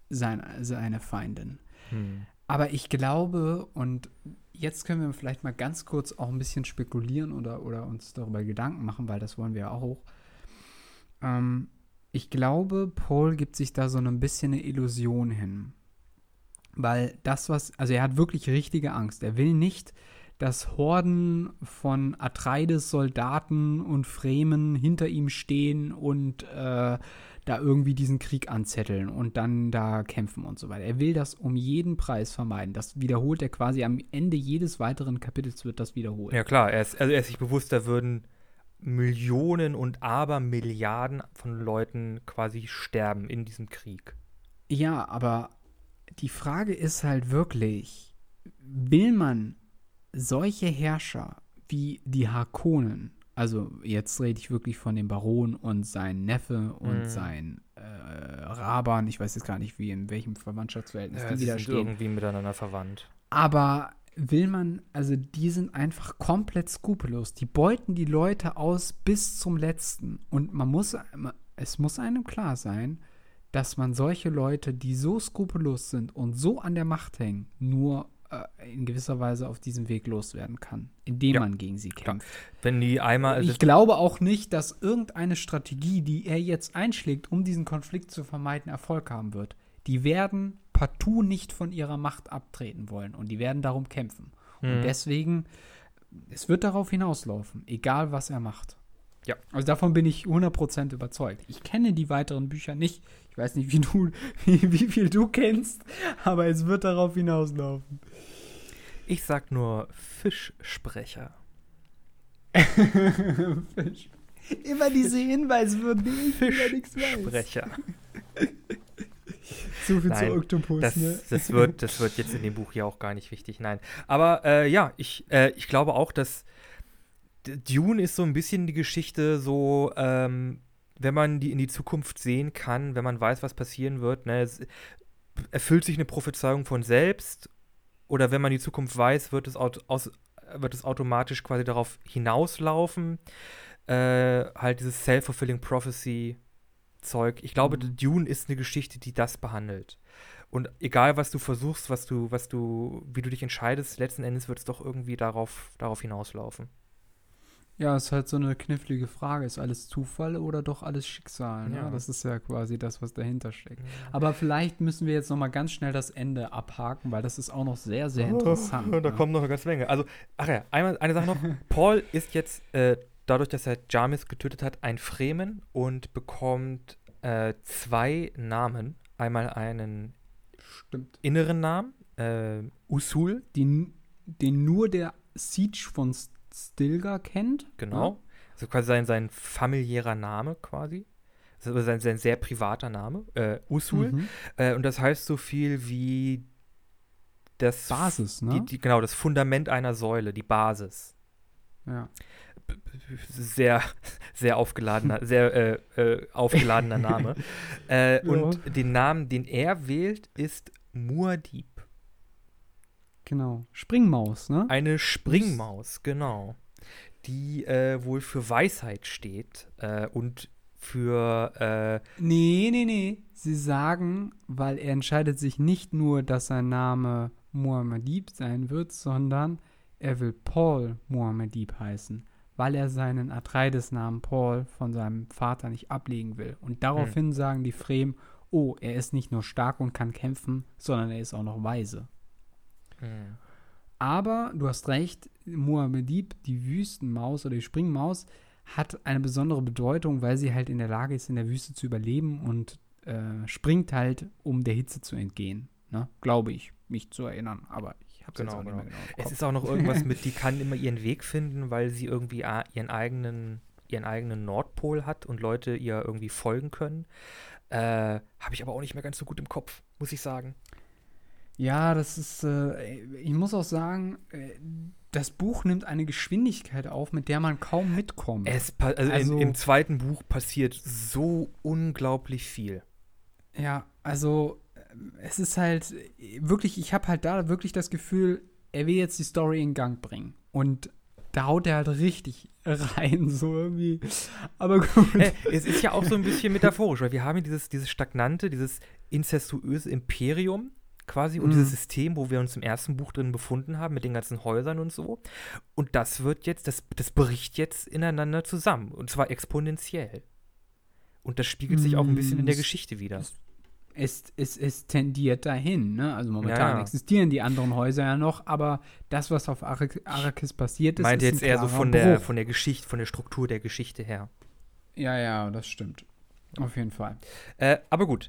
seine, seine Feindin. Hm. Aber ich glaube, und jetzt können wir vielleicht mal ganz kurz auch ein bisschen spekulieren oder, oder uns darüber Gedanken machen, weil das wollen wir ja auch. Ähm, ich glaube, Paul gibt sich da so ein bisschen eine Illusion hin. Weil das, was, also er hat wirklich richtige Angst. Er will nicht, dass Horden von Atreides Soldaten und Fremen hinter ihm stehen und äh, da irgendwie diesen Krieg anzetteln und dann da kämpfen und so weiter. Er will das um jeden Preis vermeiden. Das wiederholt er quasi am Ende jedes weiteren Kapitels wird das wiederholt. Ja klar, er ist, also er ist sich bewusst, da würden Millionen und Abermilliarden von Leuten quasi sterben in diesem Krieg. Ja, aber die Frage ist halt wirklich, will man solche Herrscher wie die Harkonnen, also jetzt rede ich wirklich von dem Baron und sein Neffe und Mhm. sein äh, Raban, ich weiß jetzt gar nicht, wie in welchem Verwandtschaftsverhältnis Ja, die sie wieder sind stehen. irgendwie miteinander verwandt. Aber will man, also die sind einfach komplett skrupellos. Die beuten die Leute aus bis zum letzten. Und man muss, es muss einem klar sein, dass man solche Leute, die so skrupellos sind und so an der Macht hängen, nur äh, in gewisser Weise auf diesem Weg loswerden kann, indem Ja, man gegen sie kämpft. Wenn die einmal, also ich glaube auch nicht, dass irgendeine Strategie, die er jetzt einschlägt, um diesen Konflikt zu vermeiden, Erfolg haben wird. Die werden partout nicht von ihrer Macht abtreten wollen und die werden darum kämpfen. Und Mhm. deswegen, es wird darauf hinauslaufen, egal was er macht. Ja. Also davon bin ich 100% überzeugt. Ich kenne die weiteren Bücher nicht. Ich weiß nicht, wie, du, *laughs* wie, wie viel du kennst, aber es wird darauf hinauslaufen. ich sag nur Fischsprecher. *laughs* Fisch. Immer diese Hinweise, ich nichts weiß. Fischsprecher. So viel Nein, zu Oktopus, Das, ne? das, wird, das wird jetzt in dem Buch ja auch gar nicht wichtig, nein. Aber äh, ja, ich, äh, ich glaube auch, dass Dune ist so ein bisschen die Geschichte so, ähm, wenn man die in die Zukunft sehen kann, wenn man weiß, was passieren wird, ne, es erfüllt sich eine Prophezeiung von selbst oder wenn man die Zukunft weiß, wird es, aut aus, wird es automatisch quasi darauf hinauslaufen. Äh, halt dieses Self-Fulfilling Prophecy Zeug. Ich glaube, Mhm. Dune ist eine Geschichte, die das behandelt. Und egal, was du versuchst, was du, was du, wie du dich entscheidest, letzten Endes wird es doch irgendwie darauf, darauf hinauslaufen. Ja, ist halt so eine knifflige Frage. Ist alles Zufall oder doch alles Schicksal? Ne? Ja. Das ist ja quasi das, was dahinter steckt. Aber vielleicht müssen wir jetzt noch mal ganz schnell das Ende abhaken, weil das ist auch noch sehr, sehr interessant. Oh, da ne? kommt noch eine ganze Menge. Also, ach ja, einmal, eine Sache noch. *laughs* Paul ist jetzt, äh, dadurch, dass er Jarmis getötet hat, ein Fremen und bekommt äh, zwei Namen. Einmal einen Stimmt. inneren Namen, äh, Usul, Den, den nur der Siege von S- Stilgar kennt. genau. Also quasi sein, sein familiärer Name quasi. Das ist aber sein, sein sehr privater Name, äh, Usul. Mhm. Äh, und das heißt so viel wie das Basis, ne? die, die, genau, das Fundament einer Säule, die Basis. ja. Sehr, sehr aufgeladener, sehr äh, äh, aufgeladener Name. *laughs* äh. Und den Namen, den er wählt, ist Muad'Dib. Genau. Springmaus, ne? Eine Springmaus, genau. Die äh, wohl für Weisheit steht äh, und für äh, Nee, nee, nee. Sie sagen, weil er entscheidet sich nicht nur, dass sein Name Muhammedib sein wird, sondern er will Paul Muhammedib heißen, weil er seinen Atreides-Namen Paul von seinem Vater nicht ablegen will. Und daraufhin sagen die Fremen, oh, er ist nicht nur stark und kann kämpfen, sondern er ist auch noch weise. Hm, Aber du hast recht, Muad'Dib, die Wüstenmaus oder die Springmaus, hat eine besondere Bedeutung, weil sie halt in der Lage ist, in der Wüste zu überleben und äh, springt halt, um der Hitze zu entgehen. Ne? Glaube ich, mich zu erinnern. Aber ich habe es Genau, jetzt auch genau. nicht mehr genau. im Es ist auch noch irgendwas mit, die kann immer ihren Weg finden, weil sie irgendwie a- ihren eigenen, ihren eigenen Nordpol hat und Leute ihr irgendwie folgen können. Äh, Habe ich aber auch nicht mehr ganz so gut im Kopf, muss ich sagen. Ja, das ist, äh, ich muss auch sagen, äh, das Buch nimmt eine Geschwindigkeit auf, mit der man kaum mitkommt. Es also Also- in, im zweiten Buch passiert so unglaublich viel. Ja, also ähm, es ist halt äh, wirklich, ich habe halt da wirklich das Gefühl, er will jetzt die Story in Gang bringen. Und da haut er halt richtig rein, *laughs* so irgendwie. Aber gut. Äh, es ist ja auch so ein bisschen metaphorisch, weil wir haben hier dieses, dieses stagnante, dieses incestuöse Imperium quasi und Mhm. dieses System, wo wir uns im ersten Buch drin befunden haben, mit den ganzen Häusern und so. Und das wird jetzt, das, das bricht jetzt ineinander zusammen. Und zwar exponentiell. Und das spiegelt sich auch ein bisschen in der Mm, Geschichte wieder. Es, es, es tendiert dahin, ne? Also momentan Ja, existieren die anderen Häuser ja noch, aber das, was auf Arrak Arrakis passiert ist, Meint ist jetzt eher so von der, von der Geschichte, von der Struktur der Geschichte her. Ja, ja, das stimmt. Auf jeden Fall. Äh, aber gut.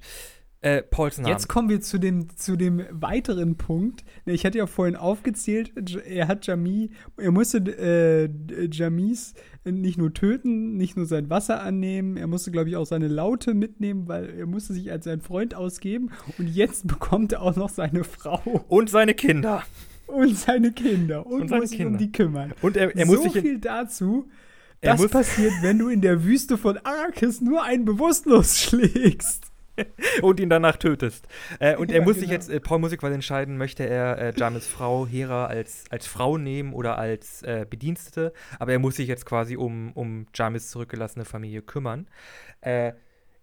Äh, Pauls Name. Jetzt kommen wir zu dem, zu dem weiteren Punkt. Ich hatte ja vorhin aufgezählt, er hat Jami, er musste äh, Jamis nicht nur töten, nicht nur sein Wasser annehmen, er musste, glaube ich, auch seine Laute mitnehmen, weil er musste sich als sein Freund ausgeben. Und jetzt *laughs* bekommt er auch noch seine Frau und seine Kinder. und seine Kinder und, Und seine muss sich um Kinder. die kümmern. Und er, er muss so viel dazu. Er Das muss- passiert, wenn du in der Wüste von Arrakis nur einen bewusstlos *laughs* schlägst. *laughs* und ihn danach tötest. Äh, und er Ja, muss sich genau. jetzt, äh, Paul muss sich quasi entscheiden, möchte er äh, Jamis Frau Hera als, als Frau nehmen oder als äh, Bedienstete. Aber er muss sich jetzt quasi um, um Jamis zurückgelassene Familie kümmern. Äh,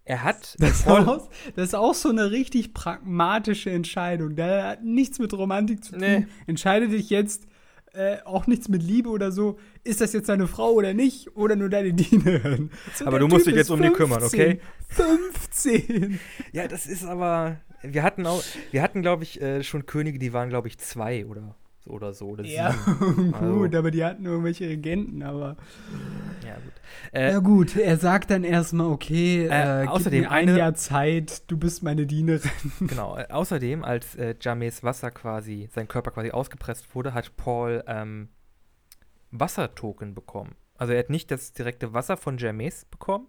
er hat *laughs* Das ist, auch, das ist auch so eine richtig pragmatische Entscheidung. Da hat nichts mit Romantik zu tun. Nee. Entscheide dich jetzt, äh, auch nichts mit Liebe oder so. Ist das jetzt deine Frau oder nicht? Oder nur deine Dienerin? So, *laughs* Aber du musst Typ dich jetzt um die kümmern, okay? 15. Ja, das ist aber. Wir hatten auch, wir hatten, glaube ich, äh, schon Könige, die waren, glaube ich, zwei oder oder so. Oder Ja, *laughs* gut, Also- aber die hatten irgendwelche Regenten, aber. Ja, gut. Äh, Ja, gut, er sagt dann erstmal, okay, Äh, äh, außerdem ein eine- Jahr Zeit, du bist meine Dienerin. *laughs* Genau, äh, außerdem, als äh, James Wasser quasi, sein Körper quasi ausgepresst wurde, hat Paul ähm, Wassertoken bekommen. Also er hat nicht das direkte Wasser von James bekommen,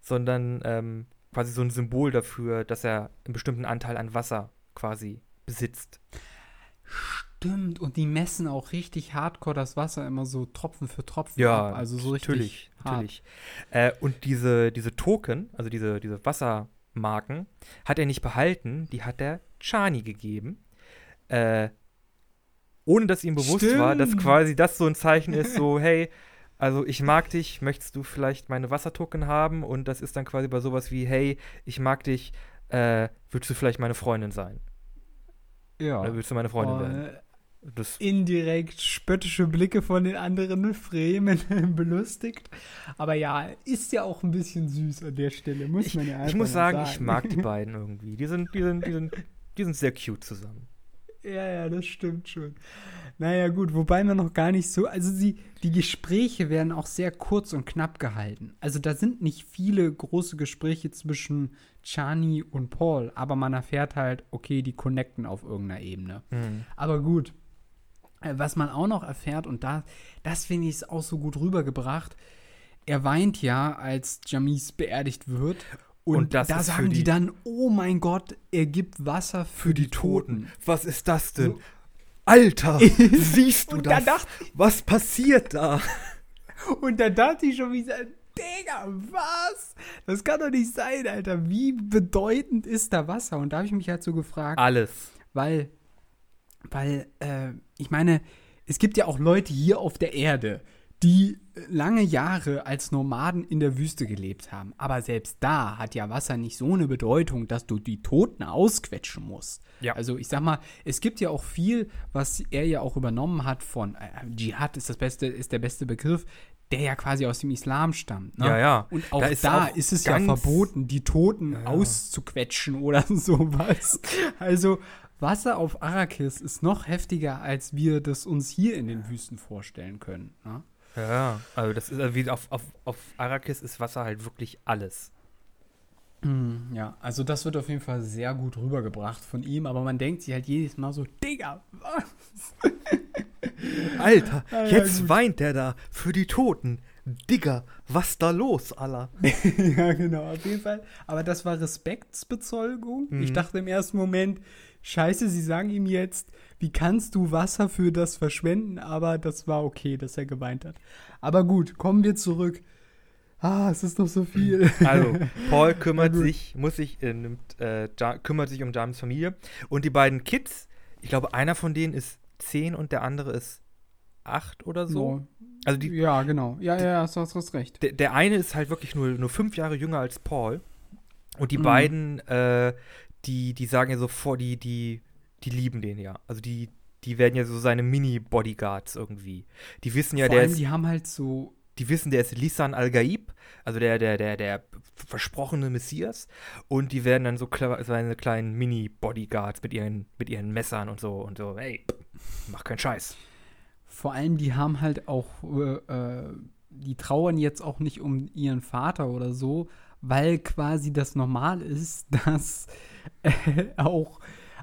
sondern ähm, quasi so ein Symbol dafür, dass er einen bestimmten Anteil an Wasser quasi besitzt. Stimmt, und die messen auch richtig hardcore das Wasser immer so Tropfen für Tropfen Ja, ab. Also so richtig natürlich, hart. natürlich. Äh, und diese, diese Token, also diese, diese Wassermarken, hat er nicht behalten, die hat er Chani gegeben. Äh, ohne dass ihm bewusst war, dass Stimmt. quasi das so ein Zeichen ist, so, *laughs* hey, also ich mag dich, möchtest du vielleicht meine Wassertoken haben? Und das ist dann quasi bei sowas wie, hey, ich mag dich, äh, willst du vielleicht meine Freundin sein? Ja. Oder willst du meine Freundin werden? Das, indirekt spöttische Blicke von den anderen Fremen *laughs* belustigt. Aber ja, ist ja auch ein bisschen süß an der Stelle, muss ich, man ja einfach ich muss mal sagen, ich mag die *laughs* beiden irgendwie. Die sind, die sind, die sind, die sind sehr cute zusammen. Ja, ja, das stimmt schon. Naja, gut, wobei man noch gar nicht so. Also, sie, die Gespräche werden auch sehr kurz und knapp gehalten. Also, da sind nicht viele große Gespräche zwischen Chani und Paul, aber man erfährt halt, okay, die connecten auf irgendeiner Ebene. Hm. Aber gut. Äh, Was man auch noch erfährt, und da, das finde ich auch so gut rübergebracht, er weint ja, als Jamis beerdigt wird. Und, Und das da für sagen die, die- dann, oh mein Gott, er gibt Wasser für, die Toten. Was ist das denn? So- Alter, *laughs* siehst du da das? dachte- Was passiert da? *laughs* Und da dachte ich schon wieder, Digga, was? Das kann doch nicht sein, Alter. Wie bedeutend ist da Wasser? Und da habe ich mich halt so gefragt, Alles. weil, weil, äh, ich meine, es gibt ja auch Leute hier auf der Erde, die lange Jahre als Nomaden in der Wüste gelebt haben. Aber selbst da hat ja Wasser nicht so eine Bedeutung, dass du die Toten ausquetschen musst. Ja. Also ich sag mal, es gibt ja auch viel, was er ja auch übernommen hat von äh, Dschihad ist das beste, ist der beste Begriff, der ja quasi aus dem Islam stammt. Ne? Ja, ja. Und auch Da da ist ist, auch es ja verboten, die Toten Ja, ja. auszuquetschen oder *laughs* sowas. Also Wasser auf Arrakis ist noch heftiger, als wir das uns hier in den Wüsten vorstellen können. Ne? Ja, also das ist also wie auf, auf, auf Arrakis ist Wasser halt wirklich alles. Mhm, ja, also das wird auf jeden Fall sehr gut rübergebracht von ihm, aber man denkt sich halt jedes Mal so, Digga, was? Alter, ah, *laughs* ja, jetzt gut. weint der da für die Toten. Digga, was da los, Allah? *laughs* ja, genau, auf jeden Fall. Aber das war Respektsbezeugung. Mhm. Ich dachte im ersten Moment, scheiße, sie sagen ihm jetzt, wie kannst du Wasser für das verschwenden? Aber das war okay, dass er geweint hat. Aber gut, kommen wir zurück. Ah, es ist noch so viel. *laughs* Also, Paul kümmert sich, muss sich, äh, nimmt, äh, kümmert sich um James Familie. Und die beiden Kids, ich glaube, einer von denen ist zehn und der andere ist acht oder so. so. Also die, ja, genau. Ja, ja, ja, du hast recht. Der, der eine ist halt wirklich nur, nur fünf Jahre jünger als Paul. Und die mhm. beiden, äh, die, die sagen ja so vor, die, die, die lieben den ja. Also die, die werden ja so seine Mini-Bodyguards irgendwie. Die wissen ja, Vor der allem, ist, die haben halt so. Die wissen, der ist Lisan al-Gaib, also der, der, der, der versprochene Messias. Und die werden dann so seine kleinen Mini-Bodyguards mit ihren, mit ihren Messern und so und so, ey, mach keinen Scheiß. Vor allem, die haben halt auch, äh, äh, die trauern jetzt auch nicht um ihren Vater oder so, weil quasi das normal ist, *laughs* dass äh, auch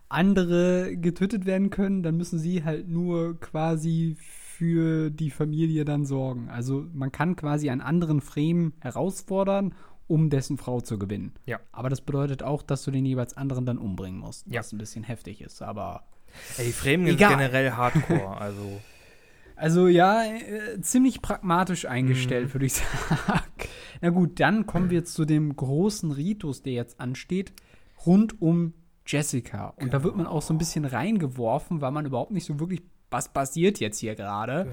andere getötet werden können, dann müssen sie halt nur quasi für die Familie dann sorgen. Also man kann quasi einen anderen Frame herausfordern, um dessen Frau zu gewinnen. Ja. Aber das bedeutet auch, dass du den jeweils anderen dann umbringen musst, ja. was ein bisschen heftig ist, aber Ey, Fremen sind generell hardcore, also also ja, äh, ziemlich pragmatisch eingestellt, mhm. würde ich *laughs* sagen. Na gut, dann kommen wir zu dem großen Ritus, der jetzt ansteht, rund um Jessica. Und genau. da wird man auch so ein bisschen reingeworfen, weil man überhaupt nicht so wirklich, was passiert jetzt hier gerade?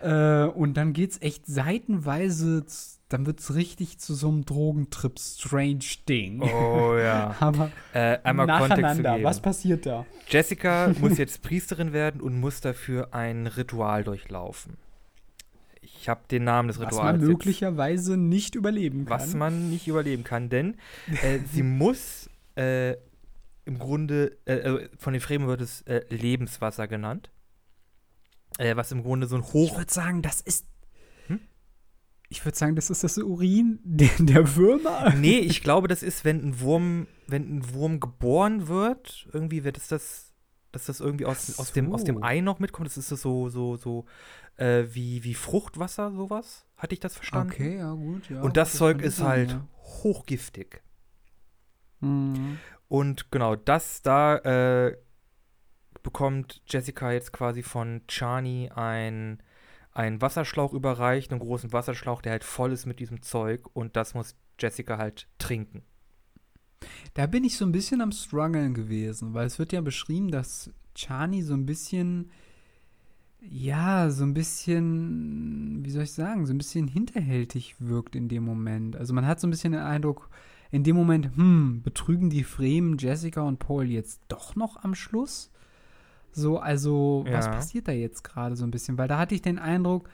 Genau. Äh, und dann geht es echt seitenweise, dann wird es richtig zu so einem Drogentrip, strange Ding. Oh ja. *laughs* Aber äh, einmal nacheinander, was passiert da? Jessica *laughs* muss jetzt Priesterin werden und muss dafür ein Ritual durchlaufen. Ich habe den Namen des Rituals. Was man möglicherweise nicht überleben kann. Was man nicht überleben kann, denn äh, *laughs* sie muss äh, im Grunde, äh, äh, von den Fremen wird es äh, Lebenswasser genannt. Was im Grunde so ein Hoch. Ich würde sagen, das ist. Ich würde sagen, das ist das Urin *laughs* der, der Würmer. Nee, ich glaube, das ist, wenn ein Wurm, wenn ein Wurm geboren wird, irgendwie wird es das, dass das irgendwie aus, so. aus, dem, aus dem Ei noch mitkommt. Das ist das so, so, so äh, wie, wie Fruchtwasser, sowas. Hatte ich das verstanden? Okay, ja, gut, ja. Und das, das Zeug ist halt ja. hochgiftig. Mhm. Und genau, das da äh, bekommt Jessica jetzt quasi von Chani ein, einen Wasserschlauch überreicht, einen großen Wasserschlauch, der halt voll ist mit diesem Zeug und das muss Jessica halt trinken. Da bin ich so ein bisschen am struggeln gewesen, weil es wird ja beschrieben, dass Chani so ein bisschen, ja, so ein bisschen, wie soll ich sagen, so ein bisschen hinterhältig wirkt in dem Moment. Also man hat so ein bisschen den Eindruck, in dem Moment, hm, betrügen die Fremen Jessica und Paul jetzt doch noch am Schluss? So, also, ja. was passiert da jetzt gerade so ein bisschen? Weil da hatte ich den Eindruck,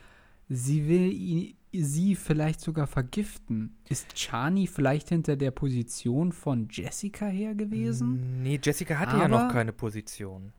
sie will ihn, sie vielleicht sogar vergiften. Ist Chani vielleicht hinter der Position von Jessica her gewesen? Nee, Jessica hatte Aber, ja noch keine Position.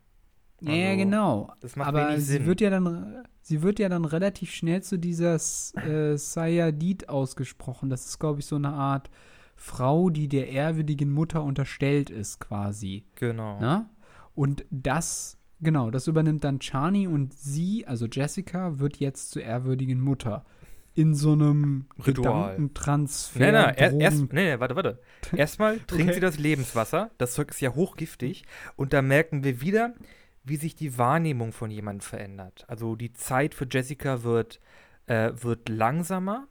Also, ja, genau. Das macht Aber wenig Sinn. sie wird ja dann, sie wird ja dann relativ schnell zu dieser äh, Sayadid ausgesprochen. Das ist, glaube ich, so eine Art Frau, die der ehrwürdigen Mutter unterstellt ist, quasi. Genau. Na? Und das, genau, das übernimmt dann Chani und sie, also Jessica, wird jetzt zur ehrwürdigen Mutter. In so einem Ritual. Transfer. Nein, nein, er, erst, nee, nee, warte, warte. *laughs* Erstmal trinkt okay. sie das Lebenswasser. Das Zeug ist ja hochgiftig. Und da merken wir wieder, wie sich die Wahrnehmung von jemandem verändert. Also die Zeit für Jessica wird, äh, wird langsamer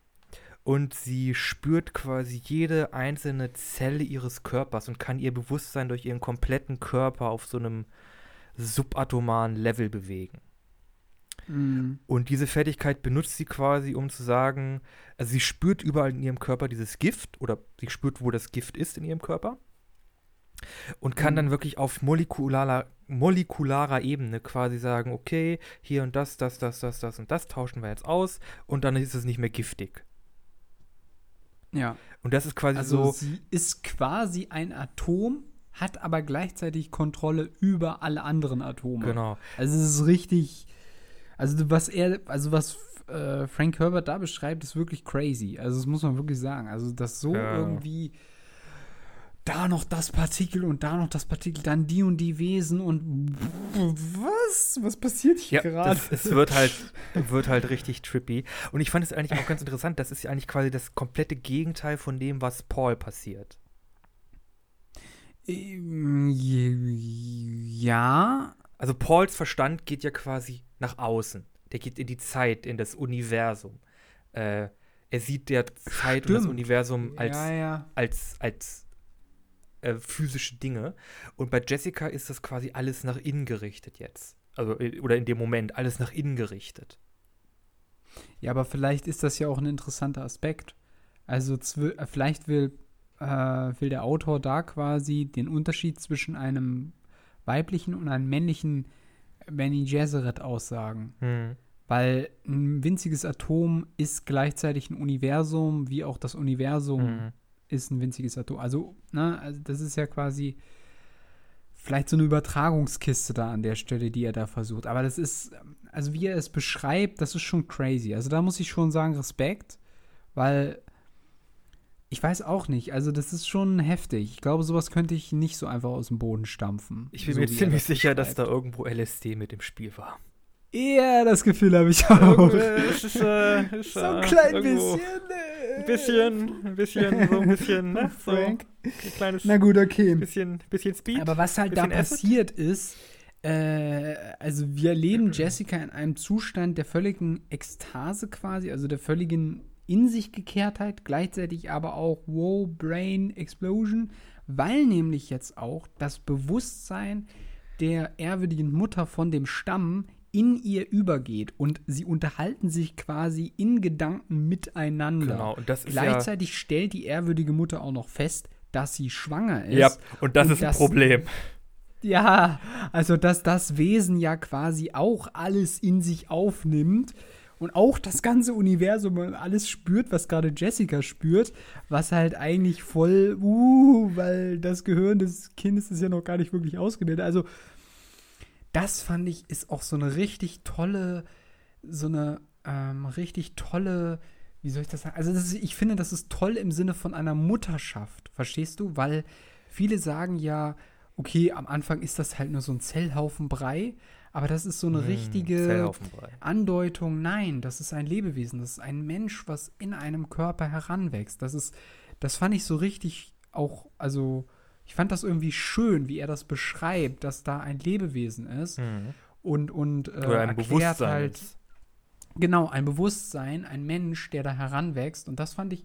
und sie spürt quasi jede einzelne Zelle ihres Körpers und kann ihr Bewusstsein durch ihren kompletten Körper auf so einem subatomaren Level bewegen. Mhm. Und diese Fertigkeit benutzt sie quasi, um zu sagen, also sie spürt überall in ihrem Körper dieses Gift oder sie spürt, wo das Gift ist in ihrem Körper und kann mhm. dann wirklich auf molekularer, molekularer Ebene quasi sagen, okay, hier und das, das, das, das, das und das tauschen wir jetzt aus und dann ist es nicht mehr giftig. Ja. Und das ist quasi also so. Sie ist quasi ein Atom, hat aber gleichzeitig Kontrolle über alle anderen Atome. Genau. Also es ist richtig, also was er, also was äh, Frank Herbert da beschreibt, ist wirklich crazy. Also das muss man wirklich sagen. Also das so Ja. irgendwie da noch das Partikel und da noch das Partikel, dann die und die Wesen und was? Was passiert hier Ja, gerade? es wird halt, wird halt richtig trippy. Und ich fand es eigentlich auch ganz interessant. Das ist ja eigentlich quasi das komplette Gegenteil von dem, was Paul passiert. Ähm, Ja, Also Pauls Verstand geht ja quasi nach außen. Der geht in die Zeit, in das Universum. Äh, er sieht der Zeit und das Stimmt. Universum als, ja, ja. als, als äh, physische Dinge. Und bei Jessica ist das quasi alles nach innen gerichtet jetzt. Also, äh, oder in dem Moment, alles nach innen gerichtet. Ja, aber vielleicht ist das ja auch ein interessanter Aspekt. Also äh, vielleicht will, äh, will der Autor da quasi den Unterschied zwischen einem weiblichen und einem männlichen Benny Gesserit aussagen. Hm. Weil ein winziges Atom ist gleichzeitig ein Universum, wie auch das Universum Hm. ist ein winziges Atom. Also, ne, also das ist ja quasi vielleicht so eine Übertragungskiste da an der Stelle, die er da versucht. Aber das ist, also wie er es beschreibt, das ist schon crazy. Also da muss ich schon sagen, Respekt, weil ich weiß auch nicht, also das ist schon heftig. Ich glaube, sowas könnte ich nicht so einfach aus dem Boden stampfen. Ich bin so mir ziemlich das sicher, dass da irgendwo LSD mit im Spiel war. Ja, das Gefühl habe ich auch. es ist, äh, ist, so ein äh, klein irgendwo bisschen. äh, Ein bisschen, ein bisschen, so ein bisschen, ne? *laughs* So ein kleines Na gut, okay. bisschen, bisschen Speed. Aber was halt da passiert ist, äh, also wir erleben Jessica in einem Zustand der völligen Ekstase quasi, also der völligen in sich Gekehrtheit, gleichzeitig aber auch wow, Brain Explosion, weil nämlich jetzt auch das Bewusstsein der ehrwürdigen Mutter von dem Stamm in ihr übergeht und sie unterhalten sich quasi in Gedanken miteinander. Genau, und das ist Gleichzeitig stellt die ehrwürdige Mutter auch noch fest, dass sie schwanger ist. ja. Ja, und das und ist ein das- Problem. Ja, also dass das Wesen ja quasi auch alles in sich aufnimmt und auch das ganze Universum und alles spürt, was gerade Jessica spürt, was halt eigentlich voll, uh, weil das Gehirn des Kindes ist ja noch gar nicht wirklich ausgebildet. Also das fand ich ist auch so eine richtig tolle, so eine ähm, richtig tolle, wie soll ich das sagen? Also das ist, ich finde, das ist toll im Sinne von einer Mutterschaft, verstehst du? Weil viele sagen ja, okay, am Anfang ist das halt nur so ein Zellhaufen Brei, aber das ist so eine Hm, richtige. Andeutung, nein, das ist ein Lebewesen, das ist ein Mensch, was in einem Körper heranwächst. Das ist, das fand ich so richtig auch, also ich fand das irgendwie schön, wie er das beschreibt, dass da ein Lebewesen ist Mhm. und, und äh, Oder ein erklärt Bewusstsein. halt. Genau, ein Bewusstsein, ein Mensch, der da heranwächst. Und das fand ich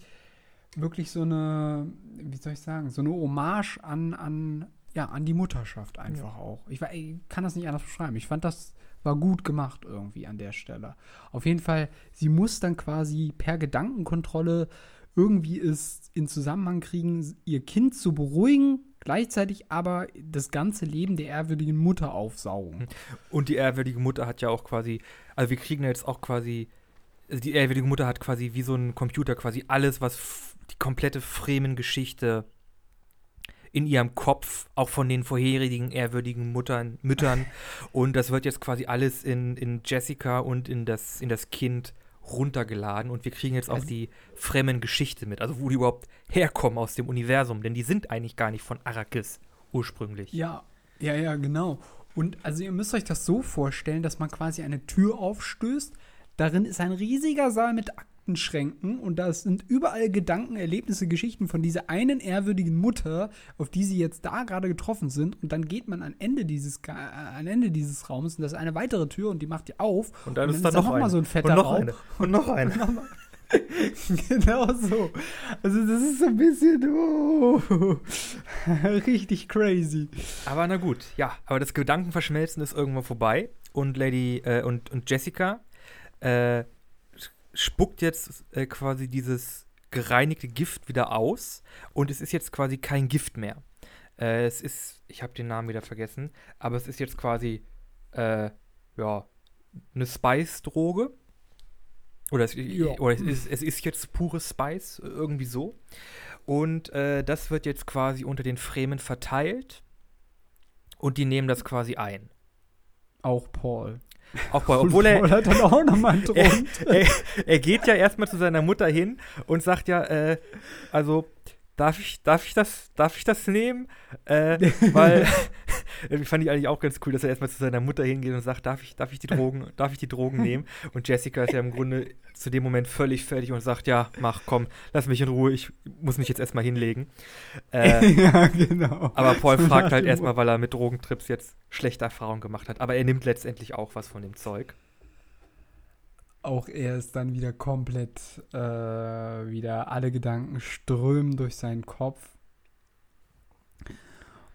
wirklich so eine, wie soll ich sagen, so eine Hommage an, an, ja, an die Mutterschaft einfach auch. Ich, war- ich kann das nicht anders beschreiben. Ich fand, das war gut gemacht irgendwie an der Stelle. Auf jeden Fall, sie muss dann quasi per Gedankenkontrolle irgendwie es in Zusammenhang kriegen, ihr Kind zu beruhigen, gleichzeitig aber das ganze Leben der ehrwürdigen Mutter aufsaugen. Und die ehrwürdige Mutter hat ja auch quasi, also wir kriegen ja jetzt auch quasi, also die ehrwürdige Mutter hat quasi wie so ein Computer quasi alles, was die komplette Fremen-Geschichte in ihrem Kopf, auch von den vorherigen ehrwürdigen Muttern, Müttern. und das wird jetzt quasi alles in, in Jessica und in das, in das Kind runtergeladen und wir kriegen jetzt auch Also- die Fremen-Geschichte mit, also wo die überhaupt herkommen aus dem Universum, denn die sind eigentlich gar nicht von Arrakis ursprünglich. Ja, ja, ja, genau. Und also ihr müsst euch das so vorstellen, dass man quasi eine Tür aufstößt. Darin ist ein riesiger Saal mit Aktenschränken und da sind überall Gedanken, Erlebnisse, Geschichten von dieser einen ehrwürdigen Mutter, auf die sie jetzt da gerade getroffen sind. Und dann geht man an Ende dieses, äh, an Ende dieses Raums und das ist eine weitere Tür und die macht die auf. Und dann ist da noch noch eine. mal so ein fetter und noch Raum. eine. Und noch eine. *laughs* *laughs* genau so. Also das ist so ein bisschen oh, *laughs* richtig crazy. Aber na gut, ja, aber das Gedankenverschmelzen ist irgendwann vorbei und Lady äh, und, und Jessica äh, spuckt jetzt äh, quasi dieses gereinigte Gift wieder aus und es ist jetzt quasi kein Gift mehr. Äh, es ist, ich habe den Namen wieder vergessen, aber es ist jetzt quasi äh, ja eine Spice-Droge. Oder, es, Ja. oder es, ist, es ist jetzt pure Spice, irgendwie so. Und äh, das wird jetzt quasi unter den Fremen verteilt. und die nehmen das quasi ein. Auch Paul. Auch Paul, obwohl er, dann auch einen *laughs* er, er, er geht ja erstmal zu seiner Mutter hin und sagt ja, äh, also darf ich, darf ich das, darf ich das nehmen? Äh, weil *laughs* *laughs* fand ich eigentlich auch ganz cool, dass er erstmal zu seiner Mutter hingeht und sagt, darf ich, darf ich die Drogen, *laughs* darf ich die Drogen nehmen? Und Jessica ist ja im Grunde zu dem Moment völlig fertig und sagt, ja, mach, komm, lass mich in Ruhe, ich muss mich jetzt erstmal hinlegen. Äh, ja, genau. aber Paul fragt halt erstmal, weil er mit Drogentrips jetzt schlechte Erfahrungen gemacht hat. Aber er nimmt letztendlich auch was von dem Zeug. Auch er ist dann wieder komplett, äh, wieder alle Gedanken strömen durch seinen Kopf.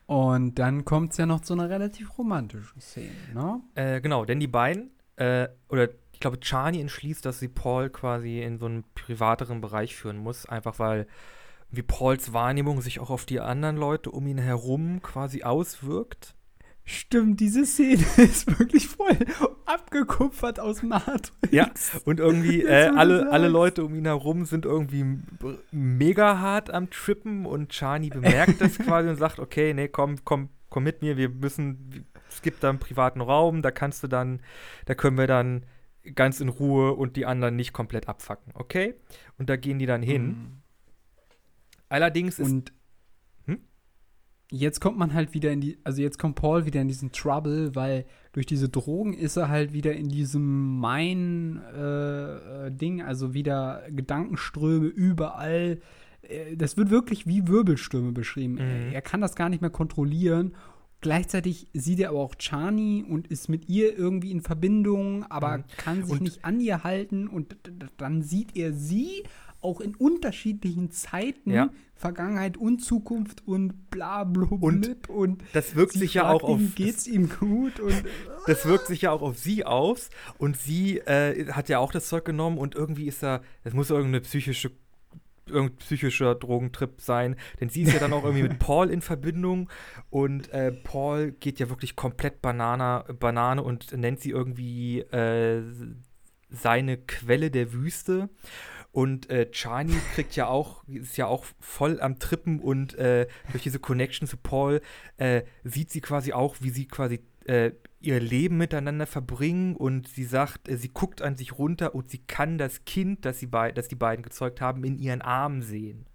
Und dann kommt es ja noch zu einer relativ romantischen Szene, ne? Äh, genau, denn die beiden, äh, oder ich glaube, Chani entschließt, dass sie Paul quasi in so einen privateren Bereich führen muss, einfach weil wie Pauls Wahrnehmung sich auch auf die anderen Leute um ihn herum quasi auswirkt. Stimmt, diese Szene *laughs* ist wirklich voll abgekupfert aus Matrix. Ja, und irgendwie äh, alle, alle Leute um ihn herum sind irgendwie mega hart am Trippen und Chani bemerkt das *laughs* quasi und sagt, okay, nee, komm, komm, komm mit mir, wir müssen, es gibt da einen privaten Raum, da kannst du dann, da können wir dann ganz in Ruhe und die anderen nicht komplett abfacken, okay? Und da gehen die dann hin. Allerdings ist, Und? Jetzt kommt man halt wieder in die, also jetzt kommt Paul wieder in diesen Trouble, weil durch diese Drogen ist er halt wieder in diesem Mein-Ding, also wieder Gedankenströme überall. Äh, Das wird wirklich wie Wirbelstürme beschrieben. Mhm. Er kann das gar nicht mehr kontrollieren. Gleichzeitig sieht er aber auch Chani und ist mit ihr irgendwie in Verbindung, aber Mhm. kann sich Und- nicht an ihr halten und dann sieht er sie auch in unterschiedlichen Zeiten, Ja. Vergangenheit und Zukunft und bla bla Und und das wirkt sich ja auch auf ihn, geht's ihm gut? Und das wirkt sich ja auch auf sie aus. Und sie äh, hat ja auch das Zeug genommen und irgendwie ist da, das muss irgendeine psychische irgendein psychischer Drogentrip sein, denn sie ist ja dann auch irgendwie mit *laughs* Paul in Verbindung. Und äh, Paul geht ja wirklich komplett Banana, Banane und nennt sie irgendwie äh, seine Quelle der Wüste und äh, Chani kriegt ja auch, ist ja auch voll am Trippen und äh, durch diese Connection zu Paul äh, sieht sie quasi auch, wie sie quasi äh, ihr Leben miteinander verbringen und sie sagt, äh, sie guckt an sich runter und sie kann das Kind, das, sie bei, das die beiden gezeugt haben, in ihren Armen sehen.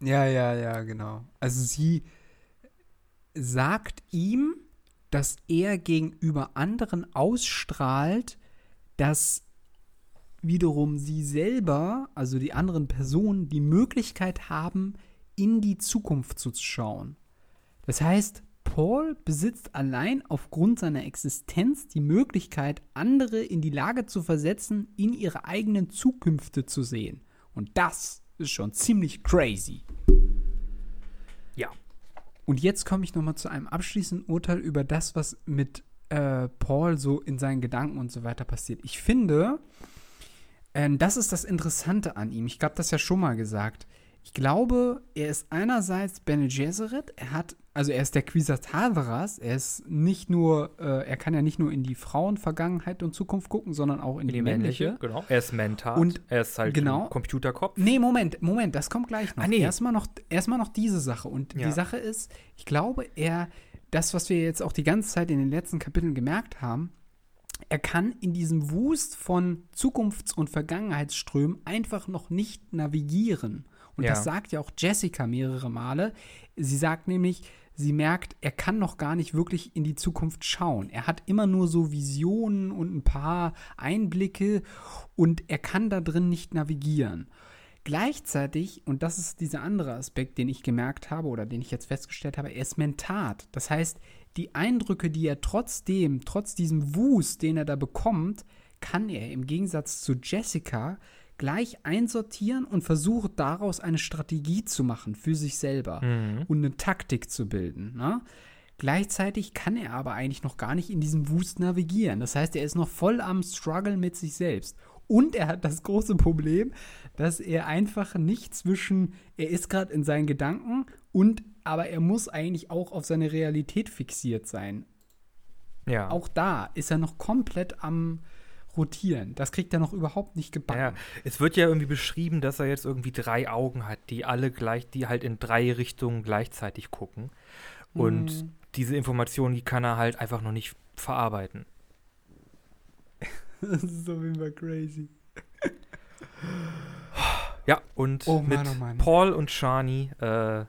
Ja, ja, ja, genau. Also sie sagt ihm, dass er gegenüber anderen ausstrahlt, dass wiederum sie selber, also die anderen Personen, die Möglichkeit haben, in die Zukunft zu schauen. Das heißt, Paul besitzt allein aufgrund seiner Existenz die Möglichkeit, andere in die Lage zu versetzen, in ihre eigenen Zukünfte zu sehen. Und das ist schon ziemlich crazy. Ja. Und jetzt komme ich nochmal zu einem abschließenden Urteil über das, was mit äh, Paul so in seinen Gedanken und so weiter passiert. Ich finde, ähm, das ist das Interessante an ihm. Ich habe das ja schon mal gesagt. Ich glaube, er ist einerseits Bene Gesserit, er hat, also er ist der Quisatadras, er ist nicht nur, äh, er kann ja nicht nur in die Frauenvergangenheit und Zukunft gucken, sondern auch in die, männliche. Genau. Er ist Mentat. Und- er ist halt genau. ein Computerkopf. Nee, Moment, Moment, das kommt gleich noch. Ah, nee. Erstmal noch, erstmal noch diese Sache. Und Ja. die Sache ist, ich glaube, er, das, was wir jetzt auch die ganze Zeit in den letzten Kapiteln gemerkt haben, er kann in diesem Wust von Zukunfts- und Vergangenheitsströmen einfach noch nicht navigieren. Und Ja. das sagt ja auch Jessica mehrere Male. Sie sagt nämlich, sie merkt, er kann noch gar nicht wirklich in die Zukunft schauen. Er hat immer nur so Visionen und ein paar Einblicke und er kann da drin nicht navigieren. Gleichzeitig, und das ist dieser andere Aspekt, den ich gemerkt habe oder den ich jetzt festgestellt habe, er ist mentat. Das heißt, die Eindrücke, die er trotzdem, trotz diesem Wust, den er da bekommt, kann er im Gegensatz zu Jessica gleich einsortieren und versucht daraus eine Strategie zu machen für sich selber Mhm. und eine Taktik zu bilden. Ne? Gleichzeitig kann er aber eigentlich noch gar nicht in diesem Wust navigieren. Das heißt, er ist noch voll am Struggle mit sich selbst. Und er hat das große Problem, dass er einfach nicht zwischen, er ist gerade in seinen Gedanken und, aber er muss eigentlich auch auf seine Realität fixiert sein. Ja. Auch da ist er noch komplett am rotieren. Das kriegt er noch überhaupt nicht gebacken. Ja, es wird ja irgendwie beschrieben, dass er jetzt irgendwie drei Augen hat, die alle gleich, die halt in drei Richtungen gleichzeitig gucken. Und Mhm. diese Informationen, die kann er halt einfach noch nicht verarbeiten. das ist auf jeden Fall crazy. Ja, und Oh Mann, mit oh. Paul und Shani äh,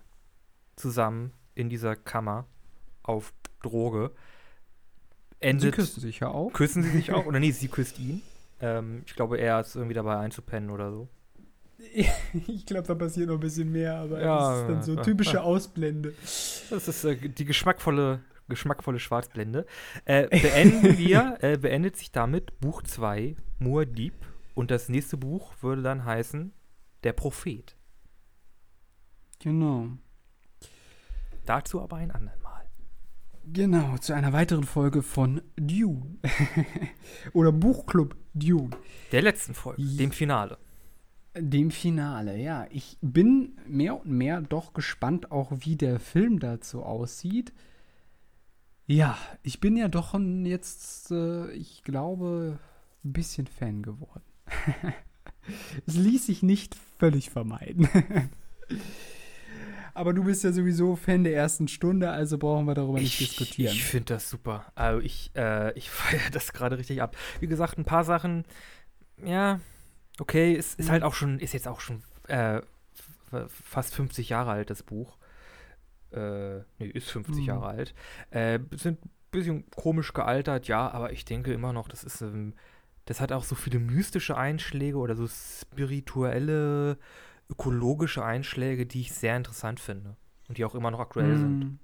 zusammen in dieser Kammer auf Droge Sie endet. küssen sich ja auch. Küssen sie sich auch? *laughs* Oder nee, sie küsst ihn. Ähm, ich glaube, er ist irgendwie dabei einzupennen oder so. *laughs* Ich glaube, da passiert noch ein bisschen mehr, aber Ja, das ist dann so typische. Ausblende. Das ist äh, die geschmackvolle, geschmackvolle Schwarzblende. Äh, beenden *laughs* wir, äh, beendet sich damit Buch 2, Moor Dieb. Und das nächste Buch würde dann heißen Der Prophet. Genau. Dazu aber ein andermal. Genau, zu einer weiteren Folge von Dune. *laughs* Oder Buchclub Dune. Der letzten Folge, Ja. dem Finale. Dem Finale, ja. Ich bin mehr und mehr doch gespannt, auch wie der Film dazu aussieht. Ja, ich bin ja doch jetzt, äh, ich glaube, ein bisschen Fan geworden. *laughs* es ließ sich nicht völlig vermeiden. *laughs* Aber du bist ja sowieso Fan der ersten Stunde, also brauchen wir darüber nicht diskutieren. Ich finde das super. Also ich, äh, ich *laughs* feiere das gerade richtig ab. Wie gesagt, ein paar Sachen, ja, okay, es ist halt auch schon, ist jetzt auch schon äh, fast 50 Jahre alt, das Buch. Äh, nee, ist 50 Mhm. Jahre alt. Äh, sind ein bisschen komisch gealtert, ja, aber ich denke immer noch, das ist, ähm, das hat auch so viele mystische Einschläge oder so spirituelle, ökologische Einschläge, die ich sehr interessant finde. Und die auch immer noch aktuell sind.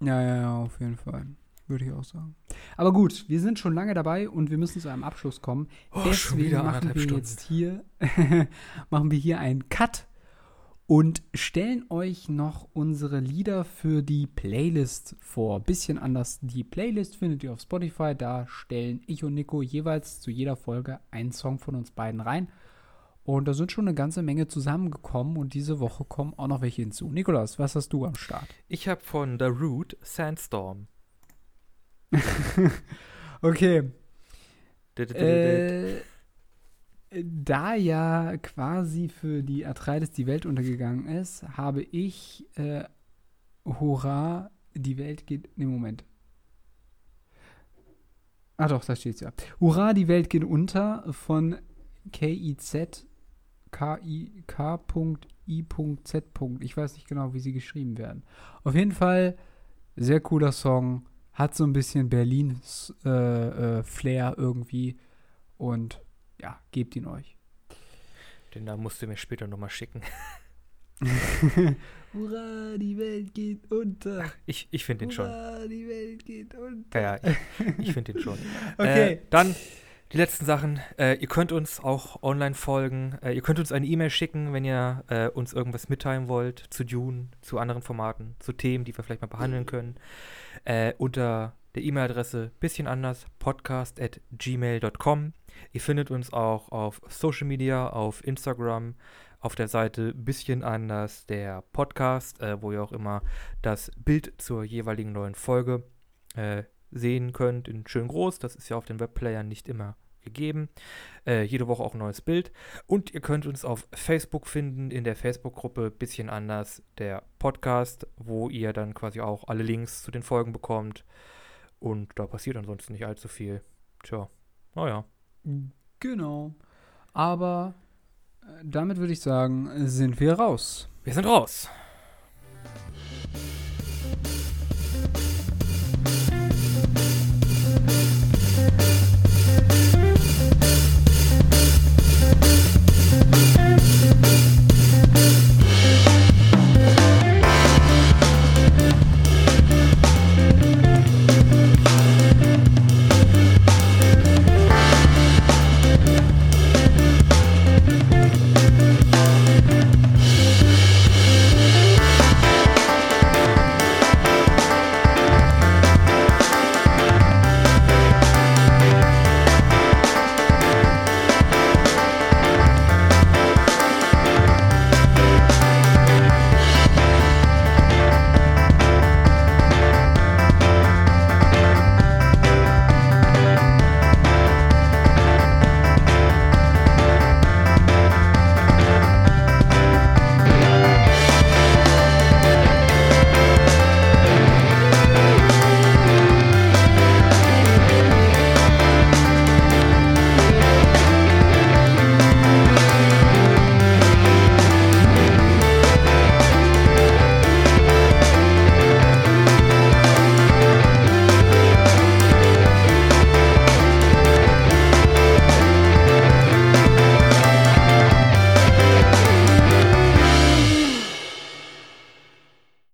Mm. Ja, ja, ja, auf jeden Fall. Würde ich auch sagen. Aber gut, wir sind schon lange dabei und wir müssen zu einem Abschluss kommen. Oh, Deswegen machen wir Stunden. jetzt hier *laughs* machen wir hier einen Cut und stellen euch noch unsere Lieder für die Playlist vor. Bisschen anders. Die Playlist findet ihr auf Spotify. Da stellen ich und Nico jeweils zu jeder Folge einen Song von uns beiden rein. Und da sind schon eine ganze Menge zusammengekommen und diese Woche kommen auch noch welche hinzu. Nikolas, was hast du am Start? Ich habe von The Root Sandstorm. *laughs* Okay, Äh, da ja quasi für die Atreides die Welt untergegangen ist, habe ich äh, Hurra, die Welt geht. Ne, Moment. Ah doch, da steht's ja. Hurra, die Welt geht unter von KIZ K-I-K.I.Z. Ich weiß nicht genau, wie sie geschrieben werden. Auf jeden Fall sehr cooler Song. Hat so ein bisschen Berlin-Flair äh, Flair irgendwie. Und ja, gebt ihn euch. Den da musst du mir später nochmal schicken. *laughs* Hurra, die Welt geht unter. Ich, ich finde den schon. Hurra, die Welt geht unter. Ja, ja, ich, ich finde den schon. *laughs* Okay. Äh, dann die letzten Sachen. Äh, ihr könnt uns auch online folgen. Äh, ihr könnt uns eine E-Mail schicken, wenn ihr äh, uns irgendwas mitteilen wollt zu Dune, zu anderen Formaten, zu Themen, die wir vielleicht mal behandeln können. Äh, unter der E-Mail-Adresse bisschen anders, podcast at gmail.com. Ihr findet uns auch auf Social Media, auf Instagram, auf der Seite bisschen anders, der Podcast, äh, wo ihr auch immer das Bild zur jeweiligen neuen Folge äh, sehen könnt in schön groß. Das ist ja auf den Webplayern nicht immer gegeben. Äh, jede Woche auch ein neues Bild. Und ihr könnt uns auf Facebook finden, in der Facebook-Gruppe Bisschen anders, der Podcast, wo ihr dann quasi auch alle Links zu den Folgen bekommt. Und da passiert ansonsten nicht allzu viel. Tja, naja. Genau. Aber äh, damit würde ich sagen, sind wir raus. Wir sind raus.